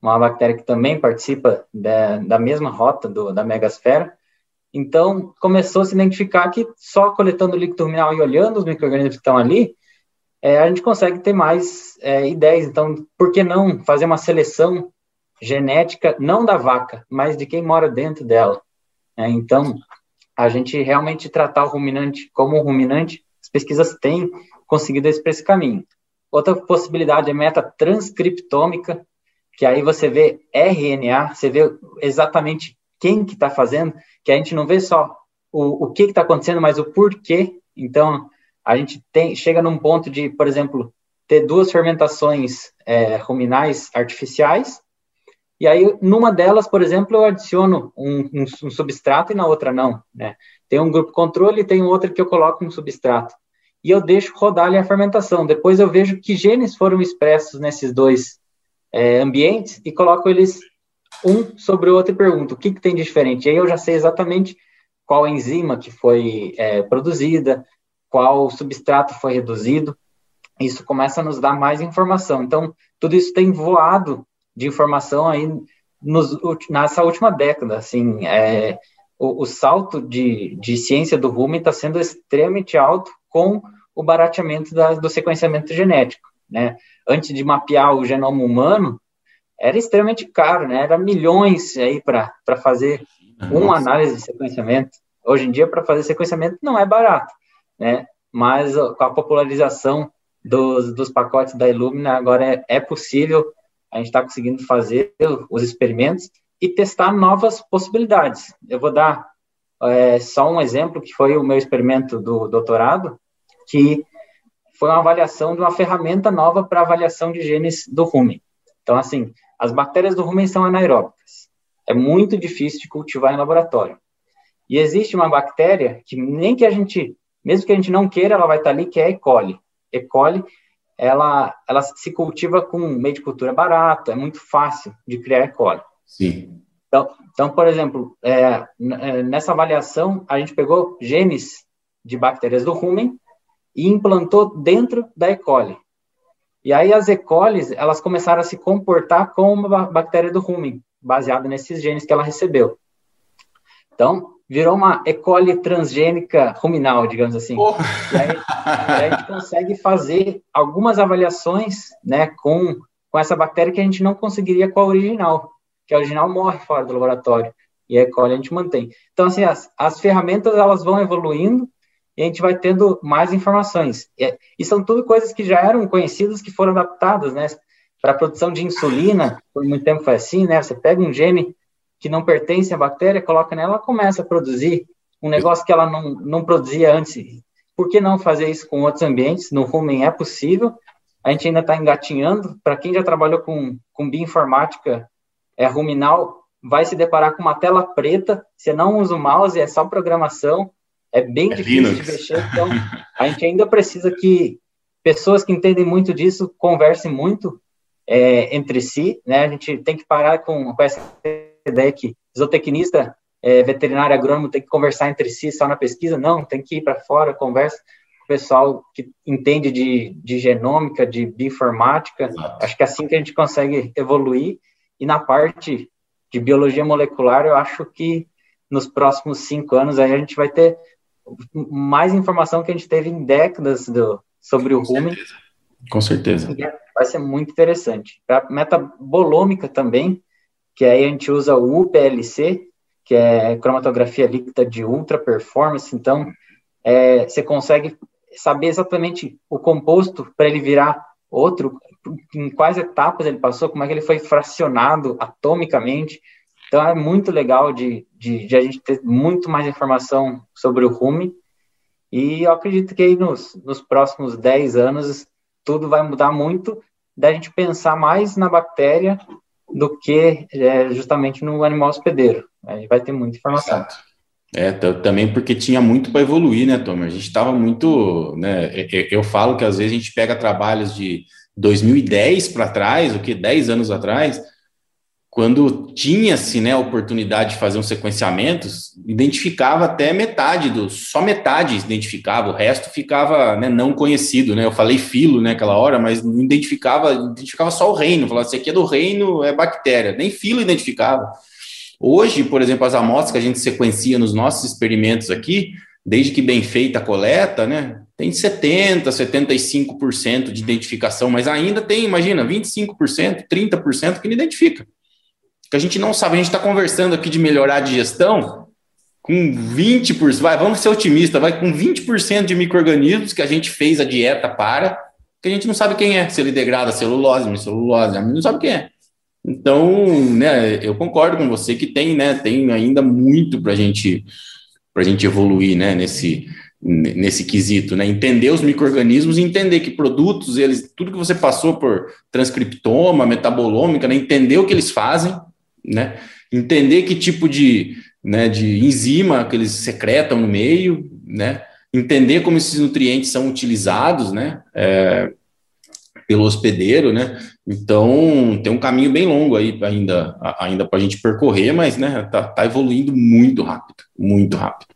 uma bactéria que também participa da, da mesma rota do, da megasfera. Então, começou a se identificar que só coletando líquido ruminal e olhando os micro-organismos que estão ali, é, a gente consegue ter mais é, ideias. Então, por que não fazer uma seleção genética, não da vaca, mas de quem mora dentro dela. É, então, a gente realmente tratar o ruminante como um ruminante, as pesquisas têm conseguido esse, esse caminho. Outra possibilidade é meta transcriptômica, que aí você vê RNA, você vê exatamente quem que está fazendo, que a gente não vê só o, o que está acontecendo, mas o porquê. Então, a gente tem, chega num ponto de, por exemplo, ter duas fermentações é, ruminais artificiais, e aí, numa delas, por exemplo, eu adiciono um, um, um substrato e na outra não. Né? Tem um grupo controle e tem outro que eu coloco um substrato. E eu deixo rodar ali a fermentação. Depois eu vejo que genes foram expressos nesses dois é, ambientes e coloco eles um sobre o outro e pergunto o que, que tem de diferente. E aí eu já sei exatamente qual enzima que foi é, produzida, qual substrato foi reduzido. Isso começa a nos dar mais informação. Então, tudo isso tem voado de informação aí nos, nessa última década. Assim, é, o, o, salto de, de ciência do rumen está sendo extremamente alto com o barateamento da, do sequenciamento genético. Né? Antes de mapear o genoma humano, era extremamente caro, né? Era milhões aí para fazer uma análise de sequenciamento. Hoje em dia, para fazer sequenciamento não é barato, né? Mas com a popularização dos, dos pacotes da Illumina, agora é, é possível a gente está conseguindo fazer os experimentos e testar novas possibilidades. Eu vou dar é, só um exemplo, que foi o meu experimento do doutorado, que foi uma avaliação de uma ferramenta nova para avaliação de genes do rumen. Então, assim, as bactérias do rumen são anaeróbicas. É muito difícil de cultivar em laboratório. E existe uma bactéria que nem que a gente, mesmo que a gente não queira, ela vai estar ali, que é E. coli. E. coli ela, ela se cultiva com meio de cultura barato, é muito fácil de criar E. coli. Sim. Então, então por exemplo, é, é, nessa avaliação, a gente pegou genes de bactérias do rumen e implantou dentro da E. coli. E aí as E. coli, elas começaram a se comportar como uma bactéria do rumen, baseada nesses genes que ela recebeu. Então, virou uma E. coli transgênica ruminal, digamos assim. Oh. E, aí, e aí a gente consegue fazer algumas avaliações né, com, com essa bactéria que a gente não conseguiria com a original, que a original morre fora do laboratório. E a E. coli a gente mantém. Então, assim, as, as ferramentas elas vão evoluindo e a gente vai tendo mais informações. E, e são tudo coisas que já eram conhecidas, que foram adaptadas, né? Para a produção de insulina, por muito tempo foi assim, né? Você pega um gene que não pertence à bactéria, coloca nela, ela começa a produzir um negócio que ela não, não produzia antes. Por que não fazer isso com outros ambientes? No rumen é possível. A gente ainda está engatinhando. Para quem já trabalhou com, com bioinformática é, ruminal, vai se deparar com uma tela preta. Você não usa o mouse, é só programação. É bem é difícil Linux. de mexer. Então, a gente ainda precisa que pessoas que entendem muito disso conversem muito é, entre si. Né? A gente tem que parar com, com essa ideia que zootecnista, é, veterinário, agrônomo tem que conversar entre si só na pesquisa, não, tem que ir para fora, conversa com o pessoal que entende de, de genômica, de bioinformática, Exato. acho que é assim que a gente consegue evoluir, e na parte de biologia molecular, eu acho que nos próximos cinco anos aí a gente vai ter mais informação que a gente teve em décadas do, sobre o rumen, Com certeza. É, vai ser muito interessante. Para metabolômica também, que aí a gente usa o UPLC, que é cromatografia líquida de ultra performance, então é, você consegue saber exatamente o composto para ele virar outro, em quais etapas ele passou, como é que ele foi fracionado atomicamente. Então é muito legal de, de, de a gente ter muito mais informação sobre o rume. E eu acredito que aí nos, nos próximos 10 anos tudo vai mudar muito da gente pensar mais na bactéria do que é, justamente no animal hospedeiro. Aí vai ter muita informação. Exato. É, também porque tinha muito para evoluir, né, Tomer? A gente estava muito, né? Eu falo que às vezes a gente pega trabalhos de 2010 para trás, o que 10 anos atrás, quando tinha-se né, a oportunidade de fazer um sequenciamento, identificava até metade do, só metade identificava, o resto ficava né, não conhecido, né? Eu falei filo né, aquela hora, mas não identificava, identificava só o reino, falava, isso aqui é do reino, é bactéria, nem filo identificava. Hoje, por exemplo, as amostras que a gente sequencia nos nossos experimentos aqui, desde que bem feita a coleta, né, tem 70%, 75% de identificação, mas ainda tem, imagina, 25%, 30% que não identifica. Que a gente não sabe, a gente está conversando aqui de melhorar a digestão com 20%, vai, vamos ser otimista, vai com 20% de micro-organismos que a gente fez a dieta para, que a gente não sabe quem é, se ele degrada celulose, celulose, a gente não sabe quem é. Então, né, eu concordo com você que tem, né, tem ainda muito para gente, a gente evoluir, né, nesse, nesse quesito, né, entender os micro-organismos entender que produtos, eles, tudo que você passou por transcriptoma, metabolômica, né, entender o que eles fazem, né, entender que tipo de, né, de enzima que eles secretam no meio, né, entender como esses nutrientes são utilizados, né, é, pelo hospedeiro, né? Então tem um caminho bem longo aí ainda, ainda para a gente percorrer, mas né, tá, tá evoluindo muito rápido, muito rápido.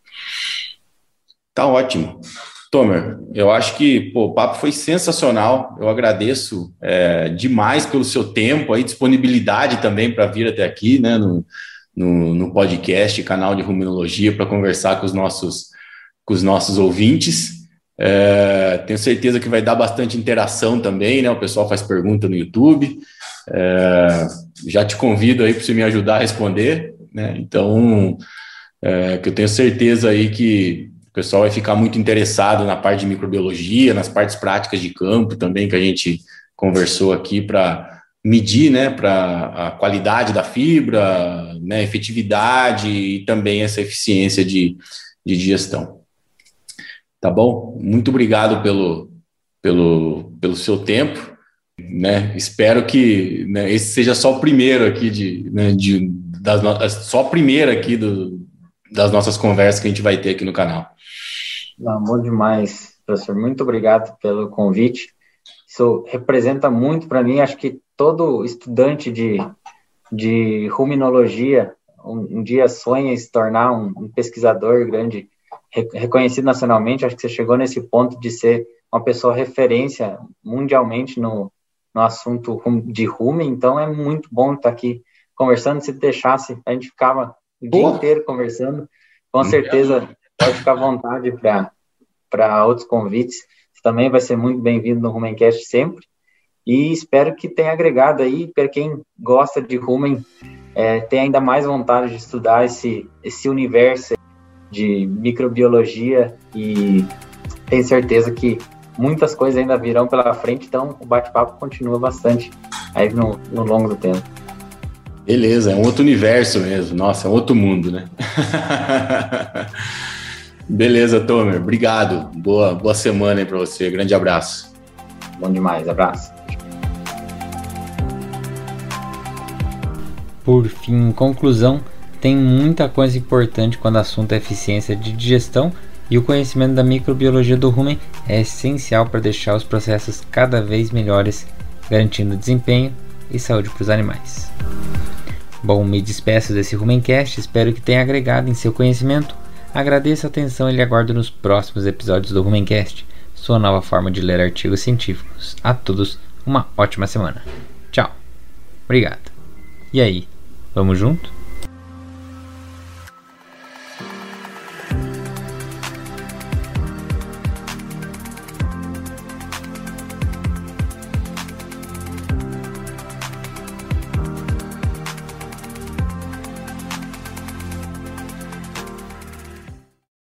Tá ótimo. Tomer, eu acho que pô, o papo foi sensacional. Eu agradeço é, demais pelo seu tempo aí, disponibilidade também para vir até aqui, né, no, no, no podcast, canal de Ruminologia, para conversar com os nossos, com os nossos ouvintes. É, tenho certeza que vai dar bastante interação também, né? O pessoal faz pergunta no YouTube. É, já te convido aí para você me ajudar a responder, né? Então, é, que eu tenho certeza aí que pessoal vai ficar muito interessado na parte de microbiologia, nas partes práticas de campo também que a gente conversou aqui para medir, né, para a qualidade da fibra, né, efetividade e também essa eficiência de, de digestão. Tá bom? Muito obrigado pelo, pelo, pelo seu tempo. Né? Espero que né, esse seja só o primeiro aqui de, né, de das no... só a primeira aqui do, das nossas conversas que a gente vai ter aqui no canal. Não, bom demais, professor. Muito obrigado pelo convite. Isso representa muito para mim. Acho que todo estudante de, de ruminologia um, um dia sonha em se tornar um, um pesquisador grande reconhecido nacionalmente, acho que você chegou nesse ponto de ser uma pessoa referência mundialmente no, no assunto de rumen, então é muito bom estar aqui conversando. Se deixasse, a gente ficava o dia inteiro conversando. Com certeza, pode ficar à vontade para outros convites. Você também vai ser muito bem-vindo no Rumencast sempre. E espero que tenha agregado aí, para quem gosta de rumen, é, ainda mais vontade de estudar esse, esse universo de microbiologia e tenho certeza que muitas coisas ainda virão pela frente, então o bate-papo continua bastante aí no, no longo do tempo. Beleza, é um outro universo mesmo. Nossa, é outro mundo, né? Beleza, Tomer. Obrigado. Boa, boa semana aí para você. Grande abraço. Bom demais. Abraço. Por fim, em conclusão, tem muita coisa importante quando o assunto é eficiência de digestão e o conhecimento da microbiologia do rumen é essencial para deixar os processos cada vez melhores, garantindo desempenho e saúde para os animais. Bom, me despeço desse Rumencast, espero que tenha agregado em seu conhecimento. Agradeço a atenção e lhe aguardo nos próximos episódios do Rumencast, sua nova forma de ler artigos científicos. A todos, uma ótima semana. Tchau. Obrigado. E aí, vamos junto?